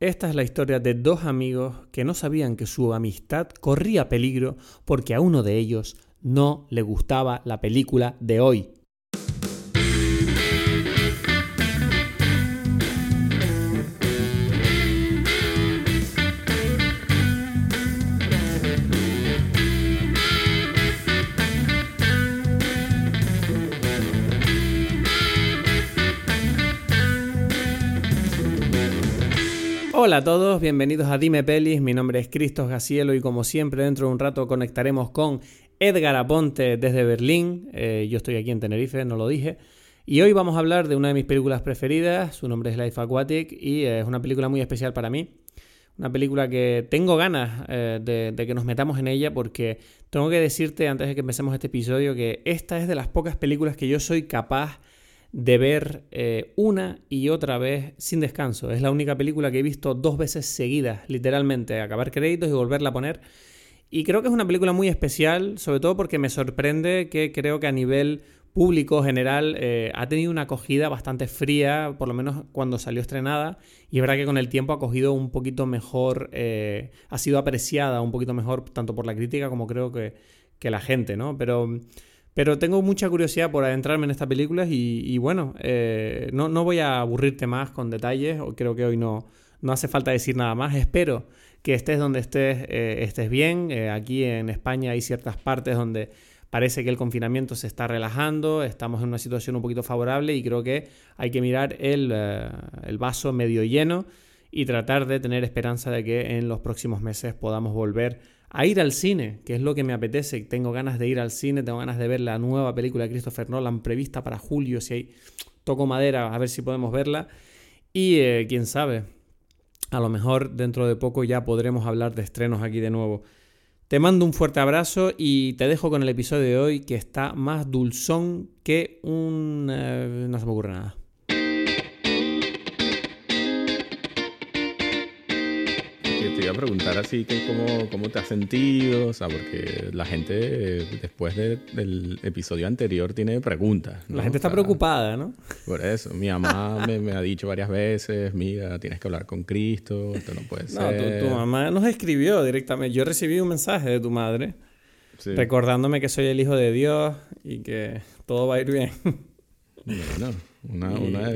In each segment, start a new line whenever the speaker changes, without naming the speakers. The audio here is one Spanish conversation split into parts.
Esta es la historia de dos amigos que no sabían que su amistad corría peligro porque a uno de ellos no le gustaba la película de hoy. Hola a todos, bienvenidos a Dime Pelis, mi nombre es Cristos Gacielo y como siempre dentro de un rato conectaremos con Edgar Aponte desde Berlín, eh, yo estoy aquí en Tenerife, no lo dije, y hoy vamos a hablar de una de mis películas preferidas, su nombre es Life Aquatic y es una película muy especial para mí, una película que tengo ganas eh, de, de que nos metamos en ella porque tengo que decirte antes de que empecemos este episodio que esta es de las pocas películas que yo soy capaz de ver eh, una y otra vez sin descanso. Es la única película que he visto dos veces seguidas, literalmente, acabar créditos y volverla a poner. Y creo que es una película muy especial, sobre todo porque me sorprende que creo que a nivel público general eh, ha tenido una acogida bastante fría, por lo menos cuando salió estrenada, y es verdad que con el tiempo ha cogido un poquito mejor, eh, ha sido apreciada un poquito mejor tanto por la crítica como creo que, que la gente, ¿no? Pero pero tengo mucha curiosidad por adentrarme en esta película y, bueno, eh, no, no, voy a aburrirte más con detalles, creo que hoy no, no hace falta decir nada más, espero que estés donde estés, eh, estés bien, eh, aquí en España hay ciertas partes donde parece que el confinamiento se está relajando, estamos en una situación un poquito favorable y creo que hay que mirar el, el vaso medio lleno y tratar de tener esperanza de que en los próximos meses podamos volver a ir al cine, que es lo que me apetece. Tengo ganas de ir al cine, tengo ganas de ver la nueva película de Christopher Nolan prevista para julio, si hay toco madera, a ver si podemos verla. Y eh, quién sabe, a lo mejor dentro de poco ya podremos hablar de estrenos aquí de nuevo. Te mando un fuerte abrazo y te dejo con el episodio de hoy que está más dulzón que un... Eh, no se me ocurre nada.
A preguntar así que cómo, cómo te has sentido, o sea, porque la gente después del episodio anterior tiene preguntas.
La gente está preocupada, ¿no?
Por eso, mi mamá me, ha dicho varias veces, mira, tienes que hablar con Cristo, esto no puede ser.
No, tu, mamá nos escribió directamente. Yo recibí un mensaje de tu madre recordándome que soy el hijo de Dios y que todo va a ir bien.
Bueno, una, una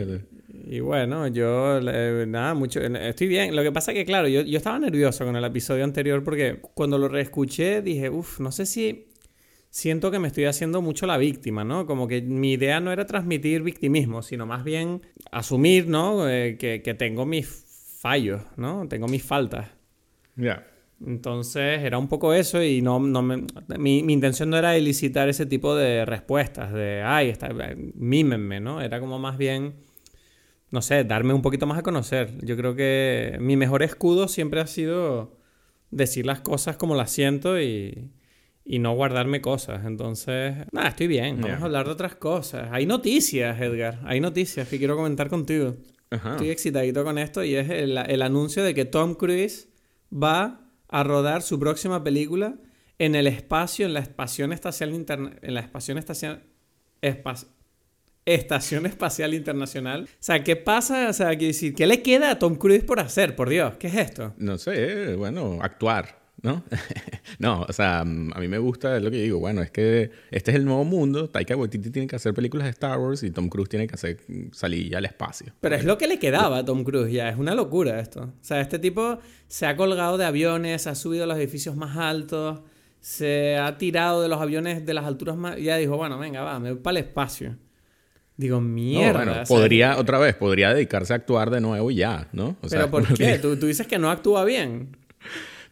y bueno, yo, nada, mucho, estoy bien. Lo que pasa es que, claro, yo, yo estaba nervioso con el episodio anterior porque cuando lo reescuché dije, uff, no sé si siento que me estoy haciendo mucho la víctima, ¿no? Como que mi idea no era transmitir victimismo, sino más bien asumir, ¿no? Eh, que, que, tengo mis fallos, ¿no? Tengo mis faltas.
Ya.
Entonces era un poco eso y no, no me, mi, mi, intención no era elicitar ese tipo de respuestas, de, ay, está, mímenme, ¿no? Era como más bien no sé, darme un poquito más a conocer. Yo creo que mi mejor escudo siempre ha sido decir las cosas como las siento y, y no guardarme cosas. Entonces, nada, estoy bien. Vamos a hablar de otras cosas. Hay noticias, Edgar. Hay noticias que quiero comentar contigo. Estoy excitadito con esto y es el, el, anuncio de que Tom Cruise va a rodar su próxima película en el espacio, en la estación espacial interna en la estación espacial Estación Espacial Internacional. O sea, ¿qué pasa? O sea, ¿qué le queda a Tom Cruise por hacer? Por Dios, ¿qué es esto?
No sé, bueno, actuar, ¿no? no, o sea, a mí me gusta lo que digo. Bueno, es que este es el nuevo mundo. Taika Waititi tiene que hacer películas de Star Wars y Tom Cruise tiene que hacer salir ya al espacio.
Pero es lo que le quedaba a Tom Cruise ya. Es una locura esto. O sea, este tipo se ha colgado de aviones, ha subido a los edificios más altos, se ha tirado de los aviones de las alturas más... Y ya dijo, bueno, venga, va, me voy para el espacio. Digo, mierda.
podría, otra vez, podría dedicarse a actuar de nuevo y ya, ¿no?
¿Pero por qué? ¿Tú, dices que no actúa bien.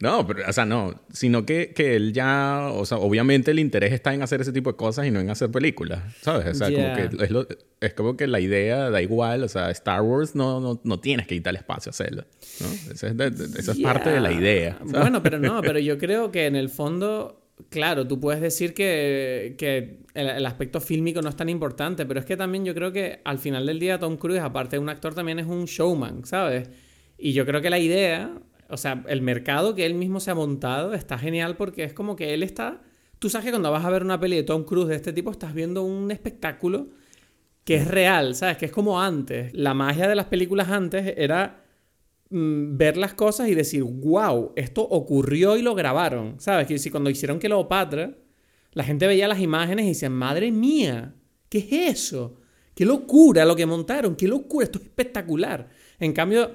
No, pero, o sea, no, sino que, que, él ya, o sea, obviamente el interés está en hacer ese tipo de cosas y no en hacer películas, ¿sabes? O sea, como que es, lo, es, como que la idea da igual, o sea, Star Wars no, no, no tienes que quitar el espacio a hacerlo, ¿no? Esa es, esa es parte de la idea.
Bueno, pero no, pero yo creo que en el fondo Claro, tú puedes decir que, el, aspecto fílmico no es tan importante, pero es que también yo creo que al final del día Tom Cruise, aparte de un actor, también es un showman, ¿sabes? Y yo creo que la idea, o sea, el mercado que él mismo se ha montado está genial porque es como que él está... Tú sabes que cuando vas a ver una peli de Tom Cruise de este tipo, estás viendo un espectáculo que es real, ¿sabes? Que es como antes. La magia de las películas antes era ver las cosas y decir, wow, esto ocurrió y lo grabaron. ¿Sabes? Que si cuando hicieron Cleopatra, la gente veía las imágenes y decía, madre mía, ¿qué es eso? ¡Qué locura lo que montaron! ¡Qué locura! Esto es espectacular. En cambio,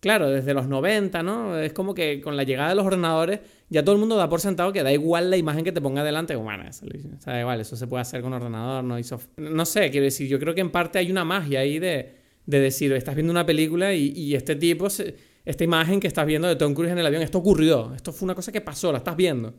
claro, desde los 90, ¿no? Es como que con la llegada de los ordenadores ya todo el mundo da por sentado que da igual la imagen que te ponga delante. Bueno, eso, igual, eso se puede hacer con ordenador, no No sé, quiero decir, yo creo que en parte hay una magia ahí de, de decir, estás viendo una película y, este tipo, esta imagen que estás viendo de Tom Cruise en el avión, esto ocurrió, esto fue una cosa que pasó, la estás viendo.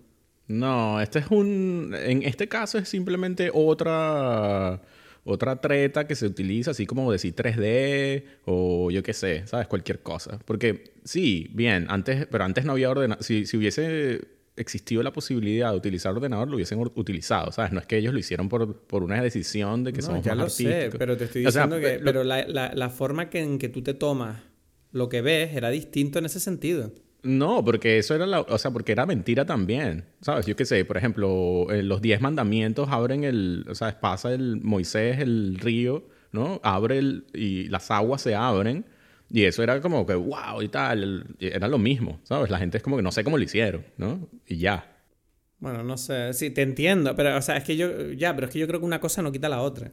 No, este es un... En este caso es simplemente otra otra treta que se utiliza, así como decir 3D o yo qué sé, ¿sabes? Cualquier cosa. Porque sí, bien, antes, pero antes no había ordenador. Si, si hubiese existido la posibilidad de utilizar ordenador, lo hubiesen utilizado, ¿sabes? No es que ellos lo hicieron por, por una decisión de que son ya lo sé,
pero te estoy diciendo que... Pero la, la, la forma que, en que tú te tomas lo que ves era distinto en ese sentido.
No, porque eso era la, o sea, porque era mentira también. ¿Sabes? Yo qué sé, por ejemplo, eh, los diez mandamientos abren el, o sea, pasa el Moisés el río, ¿no? Abre el, y las aguas se abren. Y eso era como que, wow, y tal. Era lo mismo, ¿sabes? La gente es como que no sé cómo lo hicieron, ¿no? Y ya.
Bueno, no sé. Sí, te entiendo. Pero, o sea, es que yo, ya, pero es que yo creo que una cosa no quita la otra.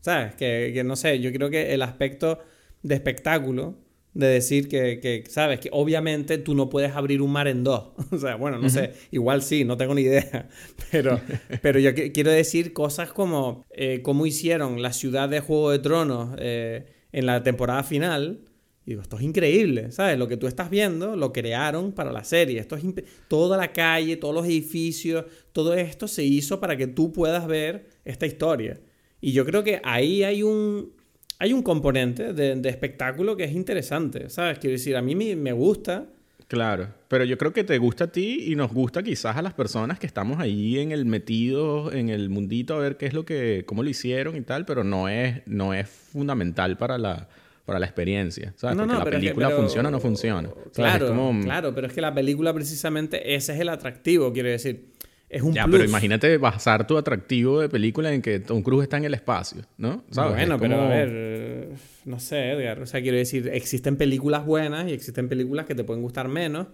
¿Sabes? Que, que no sé, yo creo que el aspecto de espectáculo de decir que, sabes, que obviamente tú no puedes abrir un mar en dos. o sea, bueno, no sé, igual sí, no tengo ni idea. Pero, pero yo quiero decir cosas como eh, cómo hicieron la ciudad de Juego de Tronos eh, en la temporada final. Y digo, esto es increíble, ¿sabes? Lo que tú estás viendo lo crearon para la serie. Esto es toda la calle, todos los edificios, todo esto se hizo para que tú puedas ver esta historia. Y yo creo que ahí hay un, hay un componente de, espectáculo que es interesante, ¿sabes? Quiero decir, a mí me, gusta.
Claro, pero yo creo que te gusta a ti y nos gusta quizás a las personas que estamos ahí en el metido, en el mundito, a ver qué es lo que, cómo lo hicieron y tal, pero no es, no es fundamental para la, para la experiencia, ¿sabes? Porque la película funciona o no funciona.
Claro, claro, pero es que la película precisamente ese es el atractivo, quiero decir es un ya,
pero imagínate basar tu atractivo de película en que Tom Cruise está en el espacio, ¿no?
Bueno, pero a ver, no sé, Edgar. O sea, quiero decir, existen películas buenas y existen películas que te pueden gustar menos,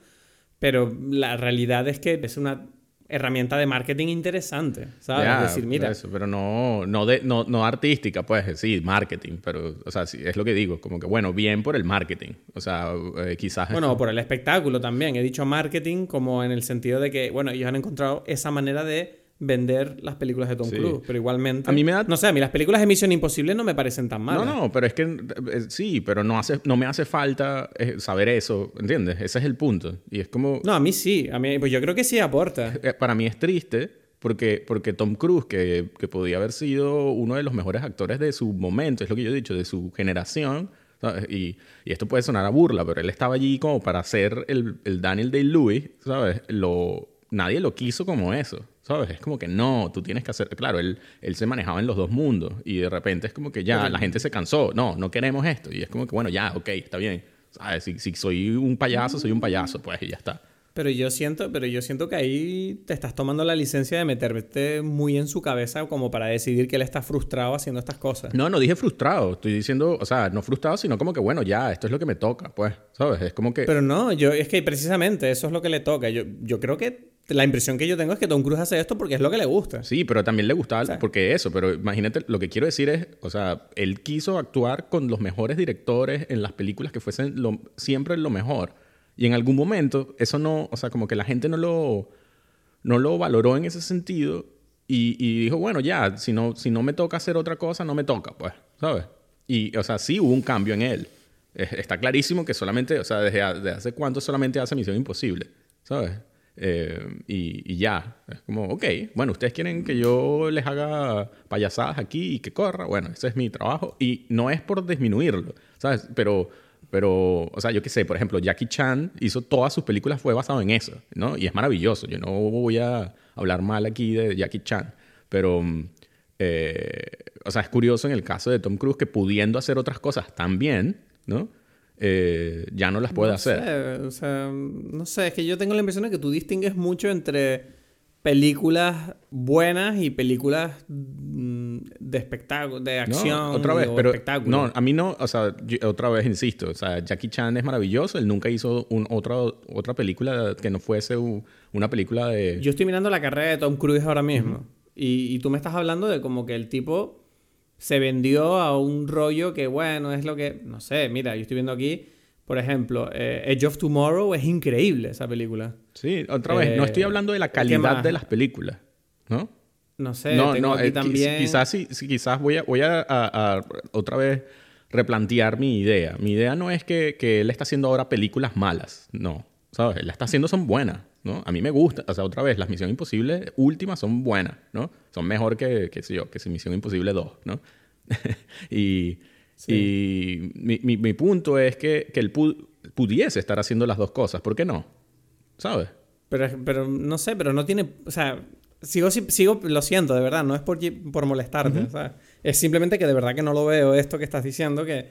pero la realidad es que es una herramienta de marketing interesante, ¿sabes? es decir, mira...
Eso, pero no, no, de, no, no artística, pues, sí, marketing, pero, o sea, sí, es lo que digo, como que, bueno, bien por el marketing, o sea, eh, quizás...
Bueno, por el espectáculo también, he dicho marketing como en el sentido de que, bueno, ellos han encontrado esa manera de vender las películas de Tom Cruise, pero igualmente... A mí me da... No sé, a mí las películas de Misión Imposible no me parecen tan malas.
No, no, pero es que eh, sí, pero no, hace, no me hace falta eh, saber eso, ¿entiendes? Ese es el punto. Y es como...
No, a mí sí, a mí, pues yo creo que sí aporta.
Eh, para mí es triste porque, porque Tom Cruise, que, que podía haber sido uno de los mejores actores de su momento, es lo que yo he dicho, de su generación, Y, y, esto puede sonar a burla, pero él estaba allí como para ser el, el Daniel Day-Lewis, ¿sabes? Lo, nadie lo quiso como eso. ¿Sabes? Es como que no, tú tienes que hacer. Claro, él, él se manejaba en los dos mundos y de repente es como que ya la gente se cansó. No, no queremos esto. Y es como que, bueno, ya, ok, está bien. ¿Sabes? Si, si soy un payaso, soy un payaso, pues y ya está.
Pero yo siento, pero yo siento que ahí te estás tomando la licencia de meterte muy en su cabeza como para decidir que él está frustrado haciendo estas cosas.
No, no dije frustrado. Estoy diciendo, o sea, no frustrado, sino como que bueno, ya, esto es lo que me toca, pues, ¿sabes? Es como que.
Pero no, yo, es que precisamente eso es lo que le toca. Yo, yo creo que la impresión que yo tengo es que Tom Cruise hace esto porque es lo que le gusta.
Sí, pero también le gusta porque eso, pero imagínate, lo que quiero decir es, o sea, él quiso actuar con los mejores directores en las películas que fuesen siempre lo mejor. Y en algún momento eso no, o sea, como que la gente no lo, no lo valoró en ese sentido y, y dijo, bueno, ya, si no, si no me toca hacer otra cosa, no me toca, pues, ¿sabes? Y, o sea, sí hubo un cambio en él. Está clarísimo que solamente, o sea, desde, desde hace cuánto solamente hace Misión Imposible, ¿sabes? Eh, y, ya, es como, ok, bueno, ustedes quieren que yo les haga payasadas aquí y que corra, bueno, ese es mi trabajo y no es por disminuirlo, ¿sabes? Pero, pero o sea, yo qué sé, por ejemplo, Jackie Chan hizo todas sus películas, fue basado en eso, ¿no? Y es maravilloso, yo no voy a hablar mal aquí de Jackie Chan, pero, eh, o sea, es curioso en el caso de Tom Cruise que pudiendo hacer otras cosas también, ¿no? Eh, ya no las puede hacer.
o sea, no sé, es que yo tengo la impresión de que tú distingues mucho entre películas buenas y películas mm, de espectáculo, de acción.
otra vez, pero no, a mí no, o sea, otra vez insisto, o sea, Jackie Chan es maravilloso, él nunca hizo un, otra, otra película que no fuese una película de...
Yo estoy mirando la carrera de Tom Cruise ahora mismo y, y tú me estás hablando de como que el tipo se vendió a un rollo que, bueno, es lo que, no sé, mira, yo estoy viendo aquí por ejemplo, eh, Edge of Tomorrow es increíble esa película.
Sí, otra vez, no estoy eh, hablando de la calidad de las películas, ¿no?
No sé, no, tengo aquí eh, también...
Quizás, sí, quizás voy, a, voy a, otra vez replantear mi idea. Mi idea no es que, que, él está haciendo ahora películas malas, no. ¿Sabes? Él está haciendo son buenas, ¿no? A mí me gusta, o sea, otra vez, las Misión Imposible últimas son buenas, ¿no? Son mejor que, qué sé yo, que si Misión Imposible 2, ¿no? y y mi, mi, punto es que, que él pudiese estar haciendo las dos cosas. ¿Por qué no? ¿Sabes?
Pero, pero no sé, pero no tiene. O sea, sigo, sigo lo siento, de verdad. No es por, por molestarte. Es simplemente que de verdad que no lo veo esto que estás diciendo. Que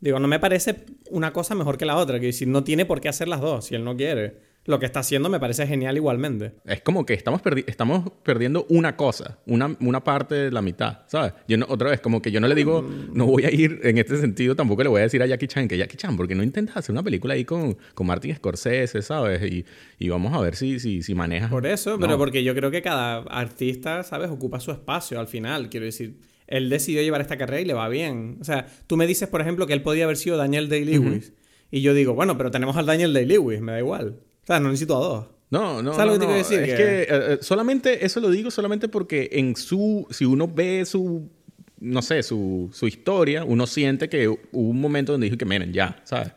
digo, no me parece una cosa mejor que la otra. Que si no tiene por qué hacer las dos, si él no quiere lo que está haciendo me parece genial igualmente.
Es como que estamos, estamos perdiendo una cosa, una, una parte de la mitad, ¿sabes? Yo no, otra vez, como que yo no le digo, mm. no voy a ir en este sentido, tampoco le voy a decir a Jackie Chan que Jackie Chan, porque no intentas hacer una película ahí con, con Martin Scorsese, ¿sabes? Y, y vamos a ver si, si, si manejas.
Por eso, pero porque yo creo que cada artista, ¿sabes? Ocupa su espacio al final, quiero decir. Él decidió llevar esta carrera y le va bien. O sea, tú me dices, por ejemplo, que él podía haber sido Daniel Day-Lewis. Y yo digo, bueno, pero tenemos al Daniel Day-Lewis, me da igual. O sea, no necesito a dos.
No, no, ¿Sabes lo que te decir? Es que, eh, solamente, eso lo digo solamente porque en su, si uno ve su, no sé, su, su historia, uno siente que hubo un momento donde dijo que, miren, ya, ¿sabes?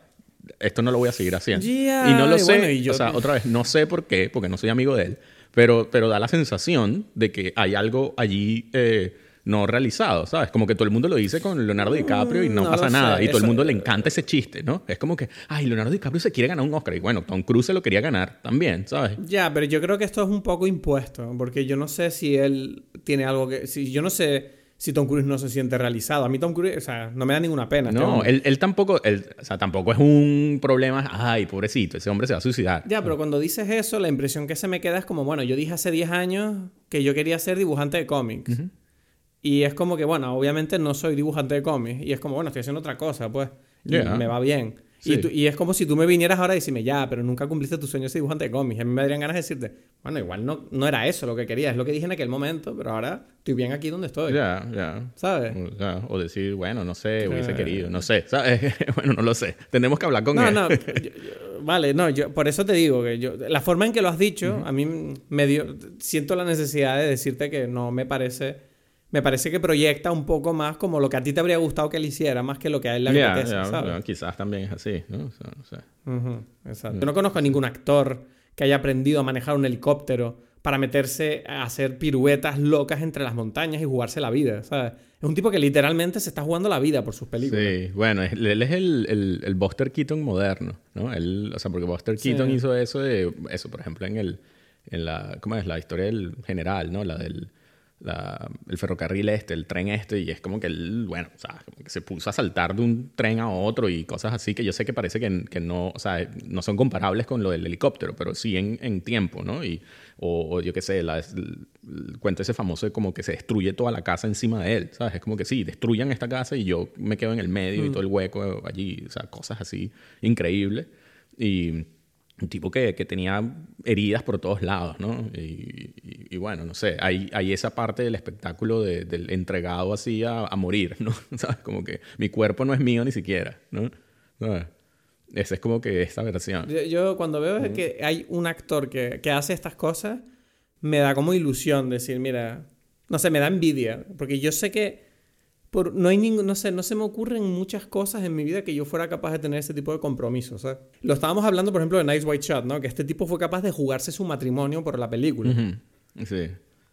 Esto no lo voy a seguir haciendo. y no lo sé, o sea, otra vez, no sé por qué, porque no soy amigo de él, pero, pero da la sensación de que hay algo allí... Eh, no realizado, ¿sabes? Como que todo el mundo lo dice con Leonardo DiCaprio y no, pasa nada. Y todo el mundo le encanta ese chiste, ¿no? Es como que, ay, Leonardo DiCaprio se quiere ganar un Oscar. Y bueno, Tom Cruise se lo quería ganar también, ¿sabes?
Ya, pero yo creo que esto es un poco impuesto, porque yo no sé si él tiene algo que... Si, yo no sé si Tom Cruise no se siente realizado. A mí Tom Cruise, o sea, no me da ninguna pena.
Este no, él, él, tampoco, él, o sea, tampoco es un problema, ay, pobrecito, ese hombre se va a suicidar.
Ya, pero cuando dices eso, la impresión que se me queda es como, bueno, yo dije hace 10 años que yo quería ser dibujante de cómics. Y es como que, bueno, obviamente no soy dibujante de cómics. Y es como, bueno, estoy haciendo otra cosa, pues. Y me va bien. Y, y, es como si tú me vinieras ahora y decirme, ya, pero nunca cumpliste tu sueño de dibujante de cómics. A mí me darían ganas de decirte, bueno, igual no, no era eso lo que quería, es lo que dije en aquel momento, pero ahora estoy bien aquí donde estoy.
Ya, ya.
¿Sabes?
O, decir, bueno, no sé, hubiese querido, no sé, ¿sabes? bueno, no lo sé. Tenemos que hablar con él.
No, no, vale, no, yo, por eso te digo que yo, la forma en que lo has dicho, a mí me dio, siento la necesidad de decirte que no me parece me parece que proyecta un poco más como lo que a ti te habría gustado que él hiciera, más que lo que a él le apetece,
quizás también es así, ¿no?
Yo no conozco a ningún actor que haya aprendido a manejar un helicóptero para meterse a hacer piruetas locas entre las montañas y jugarse la vida, ¿sabes? Es un tipo que literalmente se está jugando la vida por sus películas.
Sí, bueno, él es el, el, Buster Keaton moderno, ¿no? Él, o sea, porque Buster Keaton hizo eso de, eso, por ejemplo, en el, en la, ¿cómo es? La historia del general, ¿no? La del el ferrocarril este, el tren este, y es como que él, bueno, o sea, como que se puso a saltar de un tren a otro y cosas así que yo sé que parece que, que no, o sea, no son comparables con lo del helicóptero, pero sí en, en tiempo, ¿no? Y, o, yo qué sé, la, el, cuento ese famoso de como que se destruye toda la casa encima de él, ¿sabes? Es como que sí, destruyan esta casa y yo me quedo en el medio y mm. todo el hueco allí, o sea, cosas así increíbles. Y un tipo que, que, tenía heridas por todos lados, ¿no? Y, bueno, no sé, hay, hay, esa parte del espectáculo del entregado así a, a, morir, ¿no? ¿Sabes? Como que mi cuerpo no es mío ni siquiera, ¿no? Esa es como que esta versión.
Yo, cuando veo que hay un actor que, que hace estas cosas, me da como ilusión decir, mira, no sé, me da envidia, porque yo sé que no hay ningún, no sé, no se me ocurren muchas cosas en mi vida que yo fuera capaz de tener ese tipo de compromisos. Lo estábamos hablando, por ejemplo, de Nice White Shot, ¿no? Que este tipo fue capaz de jugarse su matrimonio por la película.
Sí.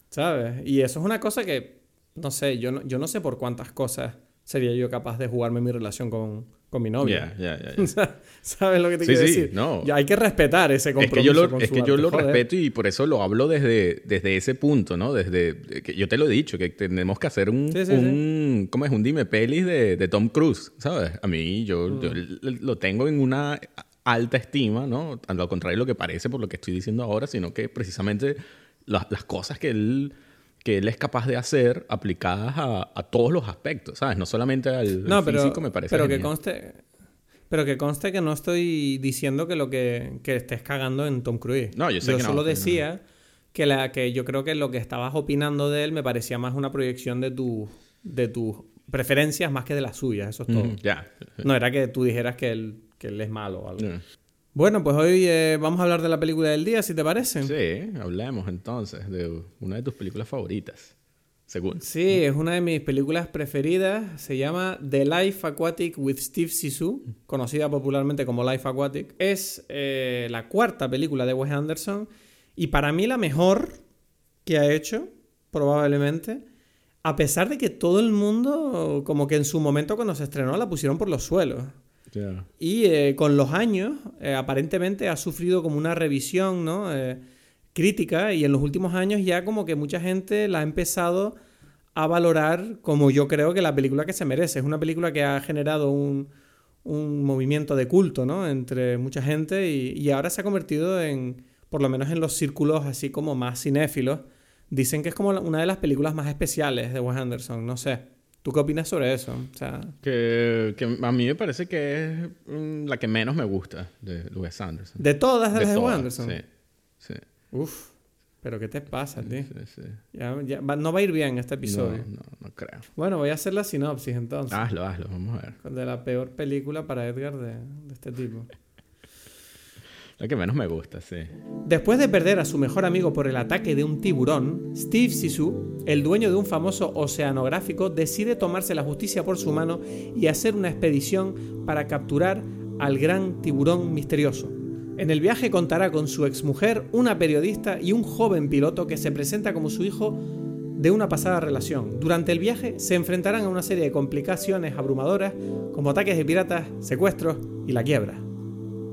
¿Sabes? Y eso es una cosa que, no sé, yo no, yo no sé por cuántas cosas sería yo capaz de jugarme mi relación con, con mi novia.
Ya, ya, ya.
¿Sabes lo que te quiero sí, decir? No. Ya hay que respetar ese compromiso.
Es que yo lo, es que yo lo respeto y por eso lo hablo desde, desde ese punto, ¿no? Desde que yo te lo he dicho, que tenemos que hacer un, un ¿cómo es? Un dime pelis de, de Tom Cruise, ¿sabes? A mí yo, yo mm. lo tengo en una alta estima, ¿no? Al contrario de lo que parece por lo que estoy diciendo ahora, sino que precisamente las, las cosas que él que él es capaz de hacer aplicadas a, todos los aspectos, ¿sabes? No solamente al,
no, físico, me parece. Pero que conste. Pero que conste que no estoy diciendo que lo que, que estés cagando en Tom Cruise.
No, yo sé que
no. solo decía que, la, que yo creo que lo que estabas opinando de él me parecía más una proyección de, tu, de tus preferencias más que de las suyas. Eso es todo.
Ya.
No era que tú dijeras que él, que él es malo o algo. Bueno, pues hoy eh, vamos a hablar de la película del día, si te parece.
Sí, hablemos entonces de una de tus películas favoritas, según.
Sí, es una de mis películas preferidas. Se llama The Life Aquatic with Steve Sisu, conocida popularmente como Life Aquatic. Es eh, la cuarta película de Wes Anderson y para mí la mejor que ha hecho, probablemente. A pesar de que todo el mundo, como que en su momento cuando se estrenó, la pusieron por los suelos. Y eh, con los años, eh, aparentemente ha sufrido como una revisión ¿no? Eh, crítica y en los últimos años ya como que mucha gente la ha empezado a valorar como yo creo que la película que se merece. Es una película que ha generado un, un movimiento de culto ¿no? entre mucha gente y, y, ahora se ha convertido en, por lo menos en los círculos así como más cinéfilos, dicen que es como una de las películas más especiales de Wes Anderson, no sé. ¿Tú qué opinas sobre eso? O sea...
que, que, a mí me parece que es mm, la que menos me gusta de Wes Anderson.
¿De todas las de, Wes Anderson?
Sí, sí.
Uf, pero ¿qué te pasa, tío? Sí, sí. Ya, ya no va a ir bien este episodio.
No, no, no creo.
Bueno, voy a hacer la sinopsis entonces.
Hazlo, hazlo, vamos a ver.
De la peor película para Edgar de, de este tipo.
La que menos me gusta, sí.
Después de perder a su mejor amigo por el ataque de un tiburón, Steve Sisu, el dueño de un famoso oceanográfico, decide tomarse la justicia por su mano y hacer una expedición para capturar al gran tiburón misterioso. En el viaje contará con su exmujer, una periodista y un joven piloto que se presenta como su hijo de una pasada relación. Durante el viaje se enfrentarán a una serie de complicaciones abrumadoras como ataques de piratas, secuestros y la quiebra.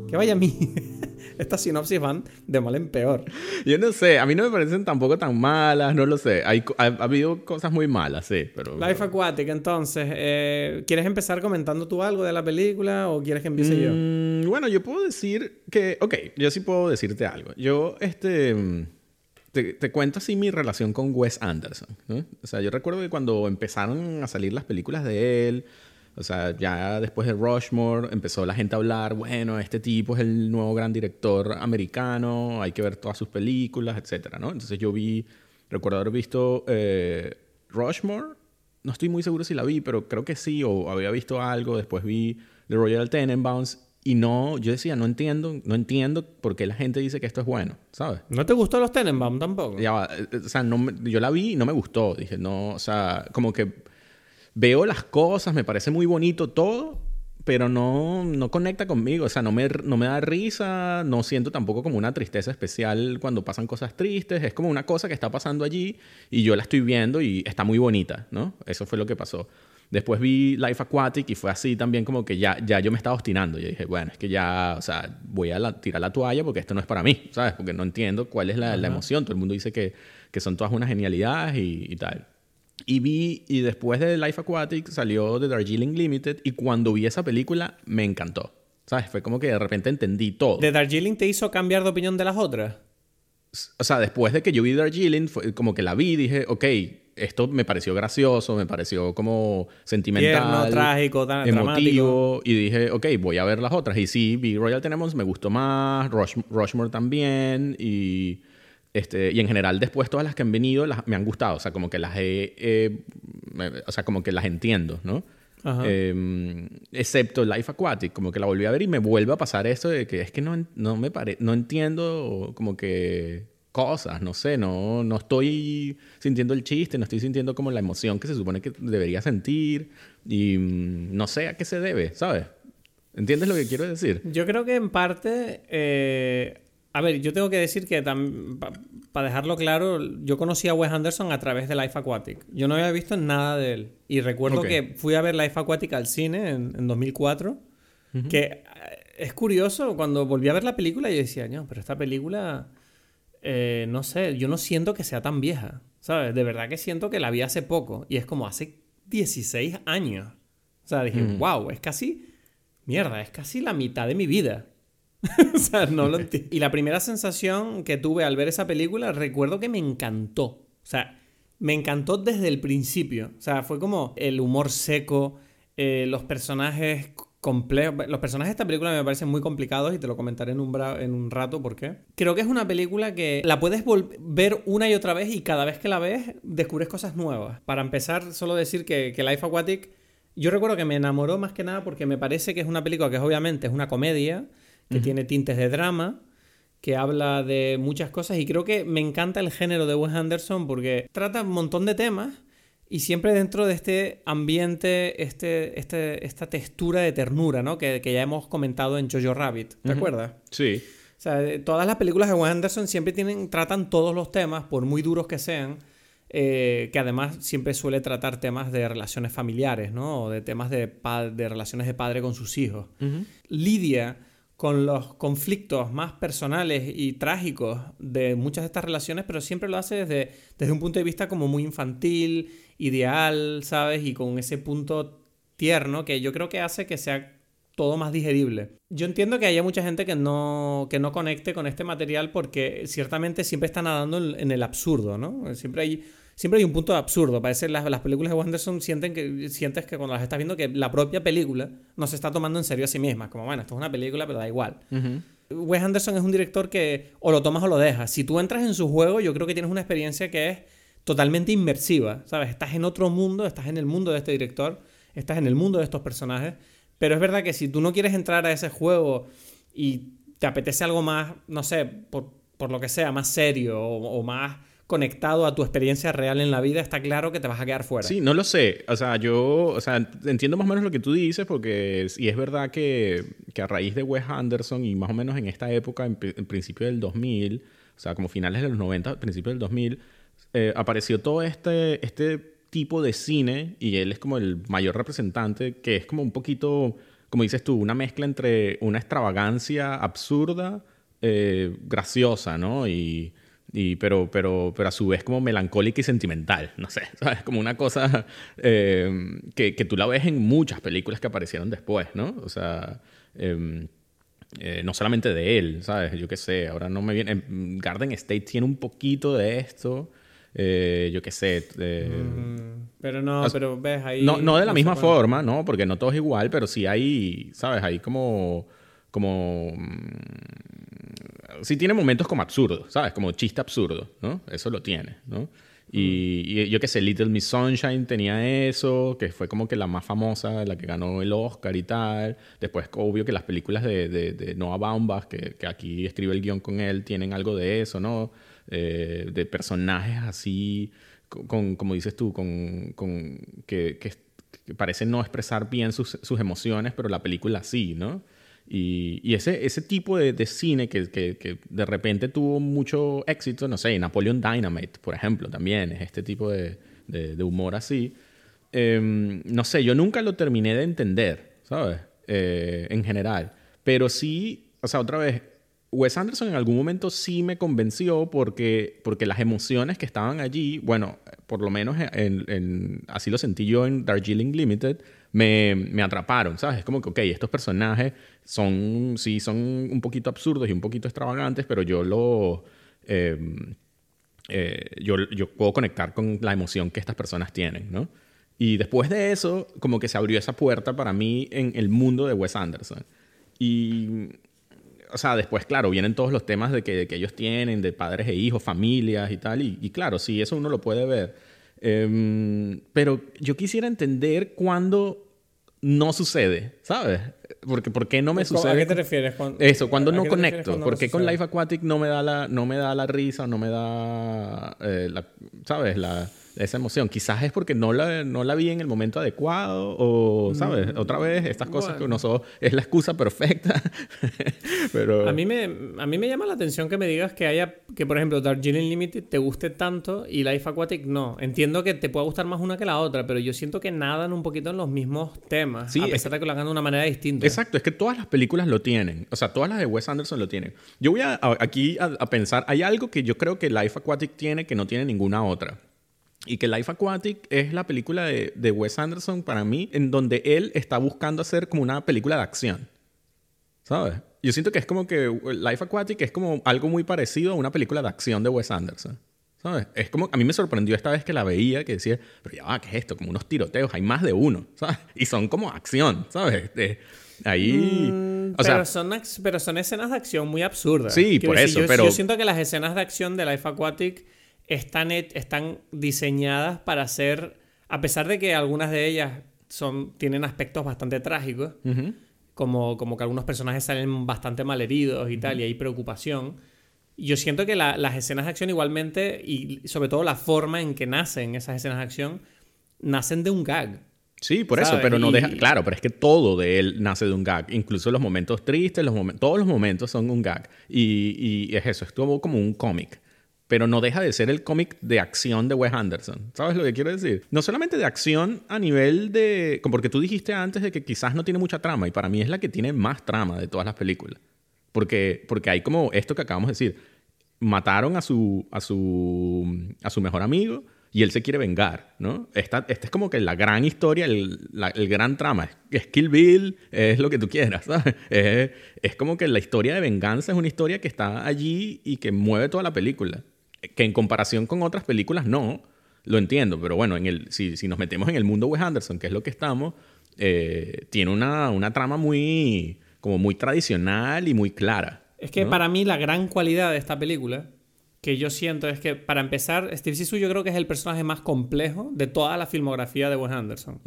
Que vaya a mí. estas sinopsis van de mal en peor.
Yo no sé, a mí no me parecen tampoco tan malas, no lo sé. Hay, ha, habido cosas muy malas, sí, pero...
Life Aquatic, entonces, eh, ¿quieres empezar comentando tú algo de la película o quieres que empiece yo?
Mm, bueno, yo puedo decir que... Ok, yo sí puedo decirte algo. Yo, este... Te, te, cuento así mi relación con Wes Anderson. O sea, yo recuerdo que cuando empezaron a salir las películas de él, o sea, ya después de Rushmore empezó la gente a hablar, bueno, este tipo es el nuevo gran director americano, hay que ver todas sus películas, etcétera, ¿no? Entonces yo vi, recuerdo haber visto eh, Rushmore, no estoy muy seguro si la vi, pero creo que sí, o había visto algo, después vi The Royal Tenenbaums, y no, yo decía, no entiendo, no entiendo por qué la gente dice que esto es bueno, ¿sabes?
¿No te gustó los Tenenbaums tampoco?
Ya, eh, o sea, no, yo la vi y no me gustó, dije, no, o sea, como que veo las cosas, me parece muy bonito todo, pero no, no conecta conmigo, o sea, no me, no me da risa, no siento tampoco como una tristeza especial cuando pasan cosas tristes, es como una cosa que está pasando allí y yo la estoy viendo y está muy bonita, ¿no? Eso fue lo que pasó. Después vi Life Aquatic y fue así también como que ya, ya yo me estaba obstinando. Yo dije, bueno, es que ya, o sea, voy a tirar la toalla porque esto no es para mí, ¿sabes? Porque no entiendo cuál es la, la emoción. Todo el mundo dice que, que son todas unas genialidades y, y tal. Y vi, y después de Life Aquatic salió The Darjeeling Limited y cuando vi esa película me encantó. ¿Sabes? Fue como que de repente entendí todo.
¿The Darjeeling te hizo cambiar de opinión de las otras?
O sea, después de que yo vi Darjeeling, fue como que la vi, dije, ok, esto me pareció gracioso, me pareció como sentimental.
Tierno, trágico, tan, emotivo.
Y dije, ok, voy a ver las otras. Y sí, vi Royal Tenenbaums, me gustó más, Rushmore también, y este, y en general después todas las que han venido me han gustado, o sea, como que las he, o sea, como que las entiendo, ¿no? Em, excepto Life Aquatic, como que la volví a ver y me vuelve a pasar eso de que es que no, no me pare, no entiendo como que cosas, no sé, no, no estoy sintiendo el chiste, no estoy sintiendo como la emoción que se supone que debería sentir y mm, no sé a qué se debe, ¿sabes? ¿Entiendes lo que quiero decir?
Yo creo que en parte eh, a ver, yo tengo que decir que para dejarlo claro, yo conocí a Wes Anderson a través de Life Aquatic. Yo no había visto nada de él. Y recuerdo que fui a ver Life Aquatic al cine en, 2004. Que eh, es curioso, cuando volví a ver la película, yo decía, no, pero esta película, eh, no sé, yo no siento que sea tan vieja. ¿Sabes? De verdad que siento que la vi hace poco. Y es como hace 16 años. O sea, dije, wow, es casi. Mierda, es casi la mitad de mi vida. o sea, no lo Y la primera sensación que tuve al ver esa película, recuerdo que me encantó. O sea, me encantó desde el principio. O sea, fue como el humor seco, eh, los personajes complejos. Los personajes de esta película me parecen muy complicados y te lo comentaré en un, en un rato por qué. Creo que es una película que la puedes ver una y otra vez y cada vez que la ves descubres cosas nuevas. Para empezar, solo decir que, que Life Aquatic, yo recuerdo que me enamoró más que nada porque me parece que es una película que obviamente es una comedia, que tiene tintes de drama que habla de muchas cosas y creo que me encanta el género de Wes Anderson porque trata un montón de temas y siempre dentro de este ambiente, este, este, esta textura de ternura, ¿no? Que, ya hemos comentado en Jojo Rabbit, ¿te acuerdas?
Sí.
O sea, todas las películas de Wes Anderson siempre tienen, tratan todos los temas, por muy duros que sean, eh, que además siempre suele tratar temas de relaciones familiares, ¿no? O de temas de, de relaciones de padre con sus hijos. Lidia con los conflictos más personales y trágicos de muchas de estas relaciones, pero siempre lo hace desde, desde un punto de vista como muy infantil, ideal, ¿sabes? Y con ese punto tierno que yo creo que hace que sea todo más digerible. Yo entiendo que haya mucha gente que no, que no conecte con este material porque ciertamente siempre está nadando en el absurdo, ¿no? Siempre hay siempre hay un punto absurdo. Parece las, las películas de Wes Anderson sienten que, sientes que cuando las estás viendo que la propia película no se está tomando en serio a sí misma. Como, bueno, esto es una película, pero da igual. Wes Anderson es un director que o lo tomas o lo dejas. Si tú entras en su juego, yo creo que tienes una experiencia que es totalmente inmersiva, ¿sabes? Estás en otro mundo, estás en el mundo de este director, estás en el mundo de estos personajes. Pero es verdad que si tú no quieres entrar a ese juego y te apetece algo más, no sé, por, lo que sea, más serio o más conectado a tu experiencia real en la vida, está claro que te vas a quedar fuera.
Sí, no lo sé. O sea, yo o sea, entiendo más o menos lo que tú dices, porque y es verdad que, que a raíz de Wes Anderson y más o menos en esta época, en, principio del 2000, o sea, como finales de los 90, principio del 2000, eh, apareció todo este, este tipo de cine y él es como el mayor representante, que es como un poquito, como dices tú, una mezcla entre una extravagancia absurda, eh, graciosa, ¿no? Y y, pero, pero, pero a su vez como melancólica y sentimental, no sé, ¿sabes? Como una cosa eh, que, que, tú la ves en muchas películas que aparecieron después, ¿no? O sea, em, eh, no solamente de él, ¿sabes? Yo qué sé, ahora no me viene... Em, Garden State tiene un poquito de esto, eh, yo qué sé.
Mm, pero no, pero ves ahí...
No, no de la misma forma, ¿no? Porque no todo es igual, pero sí hay, ¿sabes? Hay como... como mm, sí tiene momentos como absurdos, ¿sabes? Como chiste absurdo, ¿no? Eso lo tiene, ¿no? Y, yo qué sé, Little Miss Sunshine tenía eso, que fue como que la más famosa, la que ganó el Oscar y tal. Después, obvio que las películas de, Noah Baumbach, que, aquí escribe el guion con él, tienen algo de eso, ¿no? Eh, de personajes así, con, como dices tú, con, que, que, parecen no expresar bien sus emociones, pero la película sí, ¿no? Y, ese, ese tipo de, cine que, que, de repente tuvo mucho éxito, no sé, Napoleon Dynamite, por ejemplo, también es este tipo de, de humor así. Em, no sé, yo nunca lo terminé de entender, ¿sabes? Eh, en general. Pero sí, o sea, otra vez, Wes Anderson en algún momento sí me convenció porque, porque las emociones que estaban allí, bueno, por lo menos en, así lo sentí yo en Darjeeling Limited, me, atraparon, ¿sabes? Es como que, ok, estos personajes son, sí, son un poquito absurdos y un poquito extravagantes, pero yo lo... Em, eh, yo, yo puedo conectar con la emoción que estas personas tienen, ¿no? Y después de eso, como que se abrió esa puerta para mí en el mundo de Wes Anderson. Y o sea, después, claro, vienen todos los temas de que, que ellos tienen, de padres e hijos, familias y tal, y, claro, sí, eso uno lo puede ver. Em, pero yo quisiera entender cuándo no sucede, ¿sabes? Porque, ¿Por qué no me sucede?
¿A qué te refieres?
Eso, cuando no conecto. ¿Por qué con Life Aquatic no me da la, no me da la risa, no me da, eh, la, ¿sabes? La, esa emoción. Quizás es porque no la, no la vi en el momento adecuado o, ¿sabes? Mm, Otra vez, estas cosas que uno so, es la excusa perfecta. Pero...
A mí, me, a mí me llama la atención que me digas que haya, que por ejemplo Darjeeling Limited te guste tanto y Life Aquatic no. Entiendo que te pueda gustar más una que la otra, pero yo siento que nadan un poquito en los mismos temas, a pesar de que lo hagan de una manera distinta.
Exacto, es que todas las películas lo tienen. O sea, todas las de Wes Anderson lo tienen. Yo voy a, aquí a, a pensar, hay algo que yo creo que Life Aquatic tiene que no tiene ninguna otra. Y que Life Aquatic es la película de, de, Wes Anderson para mí, en donde él está buscando hacer como una película de acción. ¿Sabes? Yo siento que es como que Life Aquatic es como algo muy parecido a una película de acción de Wes Anderson. ¿Sabes? Es como, a mí me sorprendió esta vez que la veía, que decía, pero ya va, ¿qué es esto? Como unos tiroteos, hay más de uno, ¿sabes? Y son como acción, ¿sabes? ahí...
Mm, pero, son, pero son escenas de acción muy absurdas.
Sí, por eso,
yo,
pero...
Yo siento que las escenas de acción de Life Aquatic están, están diseñadas para ser, a pesar de que algunas de ellas son, tienen aspectos bastante trágicos, como, como que algunos personajes salen bastante malheridos y tal, y hay preocupación yo siento que las escenas de acción igualmente, y sobre todo la forma en que nacen esas escenas de acción, nacen de un gag.
Sí, por eso, pero no deja. Claro, pero es que todo de él nace de un gag. Incluso los momentos tristes, los momentos, todos los momentos son un gag. Y, y es eso, es como un cómic. Pero no deja de ser el cómic de acción de Wes Anderson. ¿Sabes lo que quiero decir? No solamente de acción a nivel de. Porque tú dijiste antes de que quizás no tiene mucha trama, y para mí es la que tiene más trama de todas las películas. Porque, porque hay como esto que acabamos de decir. Mataron a su, a su, a su mejor amigo y él se quiere vengar, ¿no? Esta, esta es como que la gran historia, el, el, gran trama. Es Kill Bill, es lo que tú quieras. Es, es, como que la historia de venganza es una historia que está allí y que mueve toda la película. Que en comparación con otras películas, no. Lo entiendo, pero bueno, en el, si, si nos metemos en el mundo Wes Anderson, que es lo que estamos, eh, tiene una, una trama muy como muy tradicional y muy clara.
Es que para mí la gran cualidad de esta película que yo siento es que, para empezar, Steve Zissou yo creo que es el personaje más complejo de toda la filmografía de Wes Anderson.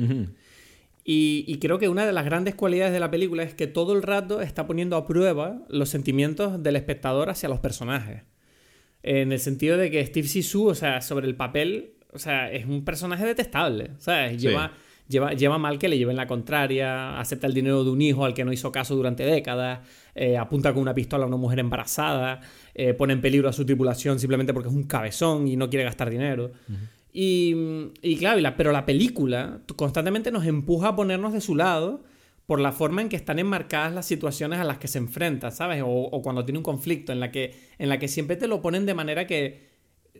y, creo que una de las grandes cualidades de la película es que todo el rato está poniendo a prueba los sentimientos del espectador hacia los personajes. En el sentido de que Steve Zissou, o sea, sobre el papel, o sea, es un personaje detestable. ¿Sabes? Lleva lleva, mal que le lleven la contraria, acepta el dinero de un hijo al que no hizo caso durante décadas, eh, apunta con una pistola a una mujer embarazada, eh, pone en peligro a su tripulación simplemente porque es un cabezón y no quiere gastar dinero. y, claro, pero la película constantemente nos empuja a ponernos de su lado por la forma en que están enmarcadas las situaciones a las que se enfrenta, ¿sabes? O, o, cuando tiene un conflicto en la, que, en la que siempre te lo ponen de manera que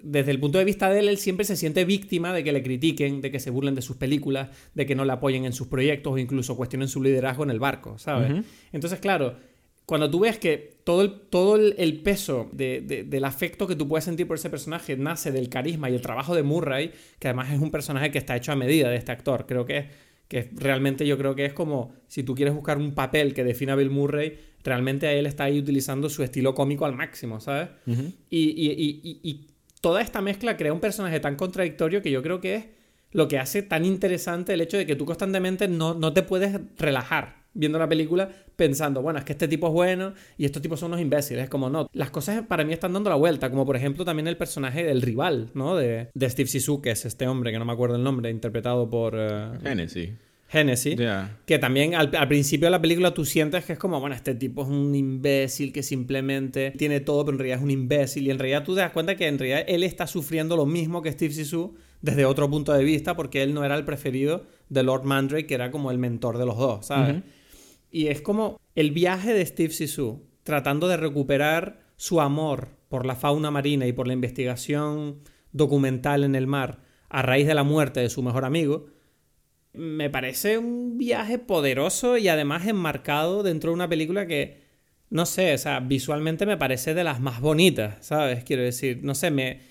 desde el punto de vista de él, él siempre se siente víctima de que le critiquen, de que se burlen de sus películas, de que no le apoyen en sus proyectos o incluso cuestionen su liderazgo en el barco, ¿sabes? Entonces, claro, cuando tú ves que todo el, todo el, peso del afecto que tú puedes sentir por ese personaje nace del carisma y el trabajo de Murray, que además es un personaje que está hecho a medida de este actor, creo que, que realmente yo creo que es como si tú quieres buscar un papel que defina a Bill Murray, realmente a él está ahí utilizando su estilo cómico al máximo, ¿sabes? y toda esta mezcla crea un personaje tan contradictorio que yo creo que es lo que hace tan interesante el hecho de que tú constantemente no, no te puedes relajar viendo la película pensando, bueno, es que este tipo es bueno y estos tipos son unos imbéciles. Es como, no, las cosas para mí están dando la vuelta, como por ejemplo también el personaje del rival, ¿no? De, de Steve Sisu, que es este hombre, que no me acuerdo el nombre, interpretado por... Uh, Genesis. Que también al, principio de la película tú sientes que es como, bueno, este tipo es un imbécil que simplemente tiene todo, pero en realidad es un imbécil. Y en realidad tú te das cuenta que en realidad él está sufriendo lo mismo que Steve Sisu desde otro punto de vista, porque él no era el preferido de Lord Mandrake, que era como el mentor de los dos, ¿sabes? Y es como el viaje de Steve Sisu tratando de recuperar su amor por la fauna marina y por la investigación documental en el mar a raíz de la muerte de su mejor amigo me parece un viaje poderoso y además enmarcado dentro de una película que, no sé, o sea, visualmente me parece de las más bonitas, ¿sabes? Quiero decir, no sé, me...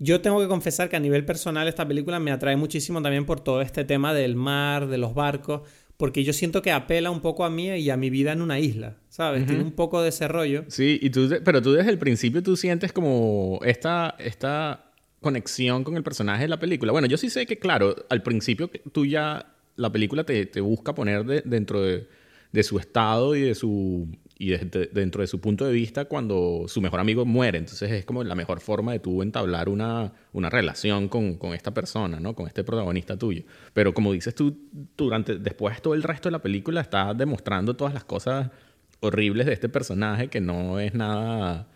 Yo tengo que confesar que a nivel personal esta película me atrae muchísimo también por todo este tema del mar, de los barcos, porque yo siento que apela un poco a mí y a mi vida en una isla, ¿sabes? Tiene un poco de ese rollo.
Sí, y tú, pero tú desde el principio tú sientes como esta, esta conexión con el personaje de la película. Bueno, yo sí sé que, claro, al principio tú ya, la película te, te busca poner dentro de, de, su estado y de su y dentro de su punto de vista cuando su mejor amigo muere. Entonces es como la mejor forma de tú entablar una, una relación con, con, esta persona, ¿no? Con este protagonista tuyo. Pero como dices tú, durante, después todo el resto de la película está demostrando todas las cosas horribles de este personaje que no es nada...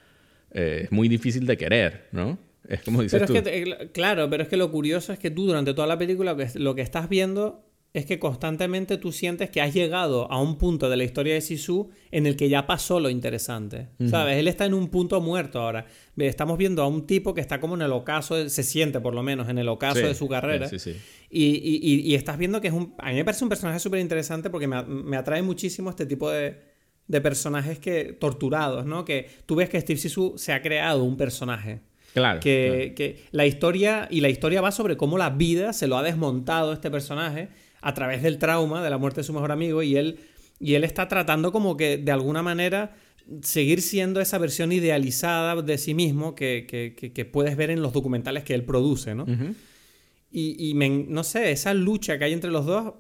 Eh, es muy difícil de querer, ¿no? Es como dices
pero Es que, claro, pero es que lo curioso es que tú durante toda la película lo que estás viendo es que constantemente tú sientes que has llegado a un punto de la historia de Sisu en el que ya pasó lo interesante. ¿Sabes? Él está en un punto muerto ahora. Estamos viendo a un tipo que está como en el ocaso, se siente por lo menos en el ocaso de su carrera. Sí, sí, y, y, y, estás viendo que es un. A mí me parece un personaje súper interesante porque me, me, atrae muchísimo este tipo de, de personajes que torturados, ¿no? Que tú ves que Steve Sisu se ha creado un personaje Claro que, que, la historia, y la historia va sobre cómo la vida se lo ha desmontado este personaje a través del trauma de la muerte de su mejor amigo y él, y él está tratando como que de alguna manera seguir siendo esa versión idealizada de sí mismo que, que, puedes ver en los documentales que él produce, ¿no? Y, y no sé, esa lucha que hay entre los dos,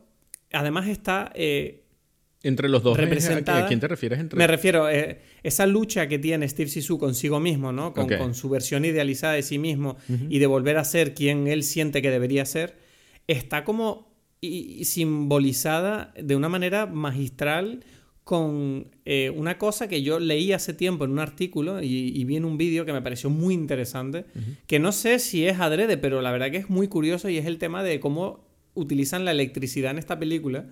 además está... Eh,
entre los dos, ¿a quién te refieres? Entre...
Me refiero a eh, esa lucha que tiene Steve Sisu consigo mismo, ¿no? Con, con su versión idealizada de sí mismo y de volver a ser quien él siente que debería ser, está como simbolizada de una manera magistral con eh, una cosa que yo leí hace tiempo en un artículo y, vi en un vídeo que me pareció muy interesante, que no sé si es adrede, pero la verdad que es muy curioso y es el tema de cómo utilizan la electricidad en esta película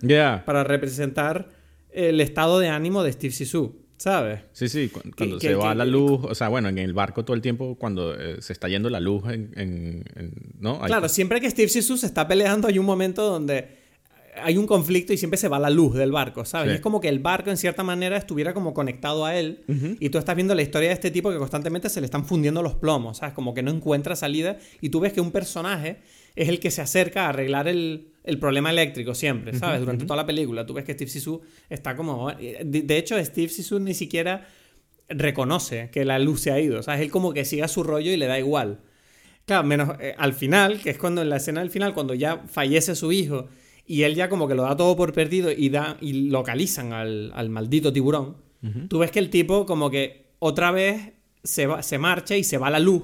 para representar el estado de ánimo de Steve Sisu. ¿Sabes?
Sí, sí, cuando, se va la luz, o sea, bueno, en el barco todo el tiempo, cuando eh, se está yendo la luz, en, ¿no?
claro, siempre que Steve Sisu se está peleando hay un momento donde hay un conflicto y siempre se va la luz del barco, ¿sabes? es como que el barco en cierta manera estuviera como conectado a él y tú estás viendo la historia de este tipo que constantemente se le están fundiendo los plomos, ¿sabes? Como que no encuentra salida y tú ves que un personaje es el que se acerca a arreglar el, problema eléctrico siempre, ¿sabes? Durante toda la película tú ves que Steve Sisu está como... De, hecho, Steve Sisu ni siquiera reconoce que la luz se ha ido, ¿sabes? Él como que sigue a su rollo y le da igual. Claro, menos eh, al final, que es cuando en la escena del final, cuando ya fallece su hijo y él ya como que lo da todo por perdido y, da, y localizan al, maldito tiburón, tú ves que el tipo como que otra vez se, va, se marcha y se va la luz.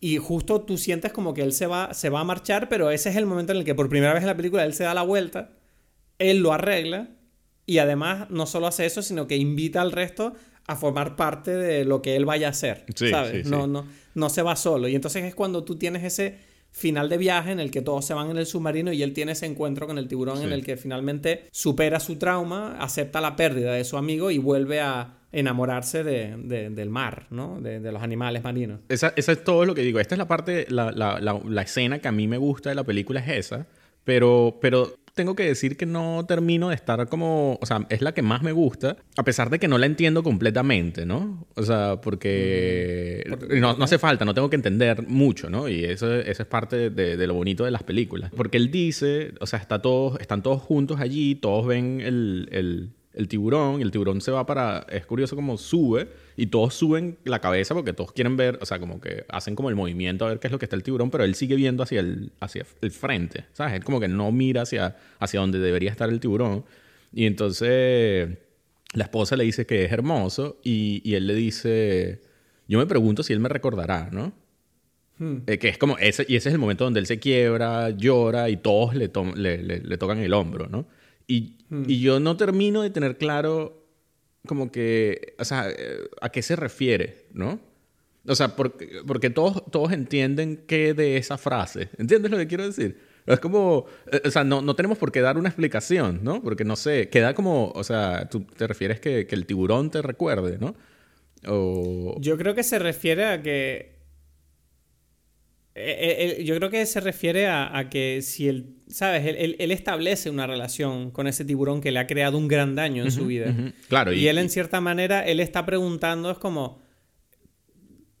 Y justo tú sientes como que él se va, se va a marchar, pero ese es el momento en el que por primera vez en la película él se da la vuelta, él lo arregla y además no solo hace eso, sino que invita al resto a formar parte de lo que él vaya a hacer. ¿Sabes? No, no, no se va solo. Y entonces es cuando tú tienes ese final de viaje en el que todos se van en el submarino y él tiene ese encuentro con el tiburón en el que finalmente supera su trauma, acepta la pérdida de su amigo y vuelve a enamorarse de, del mar, ¿no? De, los animales marinos.
Esa, es todo lo que digo. Esta es la parte, la, la, la, escena que a mí me gusta de la película es esa. Pero, pero tengo que decir que no termino de estar como, o sea, es la que más me gusta, a pesar de que no la entiendo completamente, ¿no? O sea, porque mm, no, no hace falta, no tengo que entender mucho, ¿no? Y eso, eso es parte de, de, lo bonito de las películas. Porque él dice, o sea, está todos, están todos juntos allí, todos ven el, el el tiburón y el tiburón se va para, es curioso como sube y todos suben la cabeza porque todos quieren ver, o sea, como que hacen como el movimiento a ver qué es lo que está el tiburón, pero él sigue viendo hacia el, hacia el frente, ¿sabes? Él como que no mira hacia, hacia donde debería estar el tiburón. Y entonces la esposa le dice que es hermoso y, y él le dice, yo me pregunto si él me recordará, ¿no? Hmm. Eh, que es como ese, y ese es el momento donde él se quiebra, llora y todos le, le, le tocan el hombro, ¿no? Hmm. Y, yo no termino de tener claro como que, o sea, eh, a qué se refiere, ¿no? O sea, porque, porque todos, todos entienden qué de esa frase. ¿Entiendes lo que quiero decir? Es como, eh, o sea, no, no, tenemos por qué dar una explicación, ¿no? Porque no sé, queda como, o sea, tú te refieres que, que el tiburón te recuerde, ¿no? O...
Yo creo que se refiere a que eh, eh, yo creo que se refiere a, que si él, ¿sabes? Él, establece una relación con ese tiburón que le ha creado un gran daño en su vida.
Claro.
Y, él, en cierta manera, él está preguntando, es como,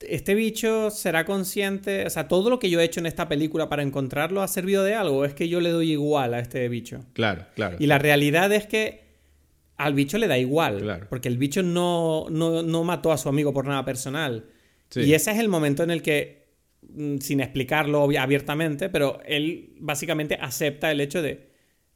¿este bicho será consciente? O sea, ¿todo lo que yo he hecho en esta película para encontrarlo ha servido de algo? ¿O es que yo le doy igual a este bicho?
Claro, claro.
Y la realidad es que al bicho le da igual. Porque el bicho no, no, mató a su amigo por nada personal. Y ese es el momento en el que sin explicarlo abiertamente, pero él básicamente acepta el hecho de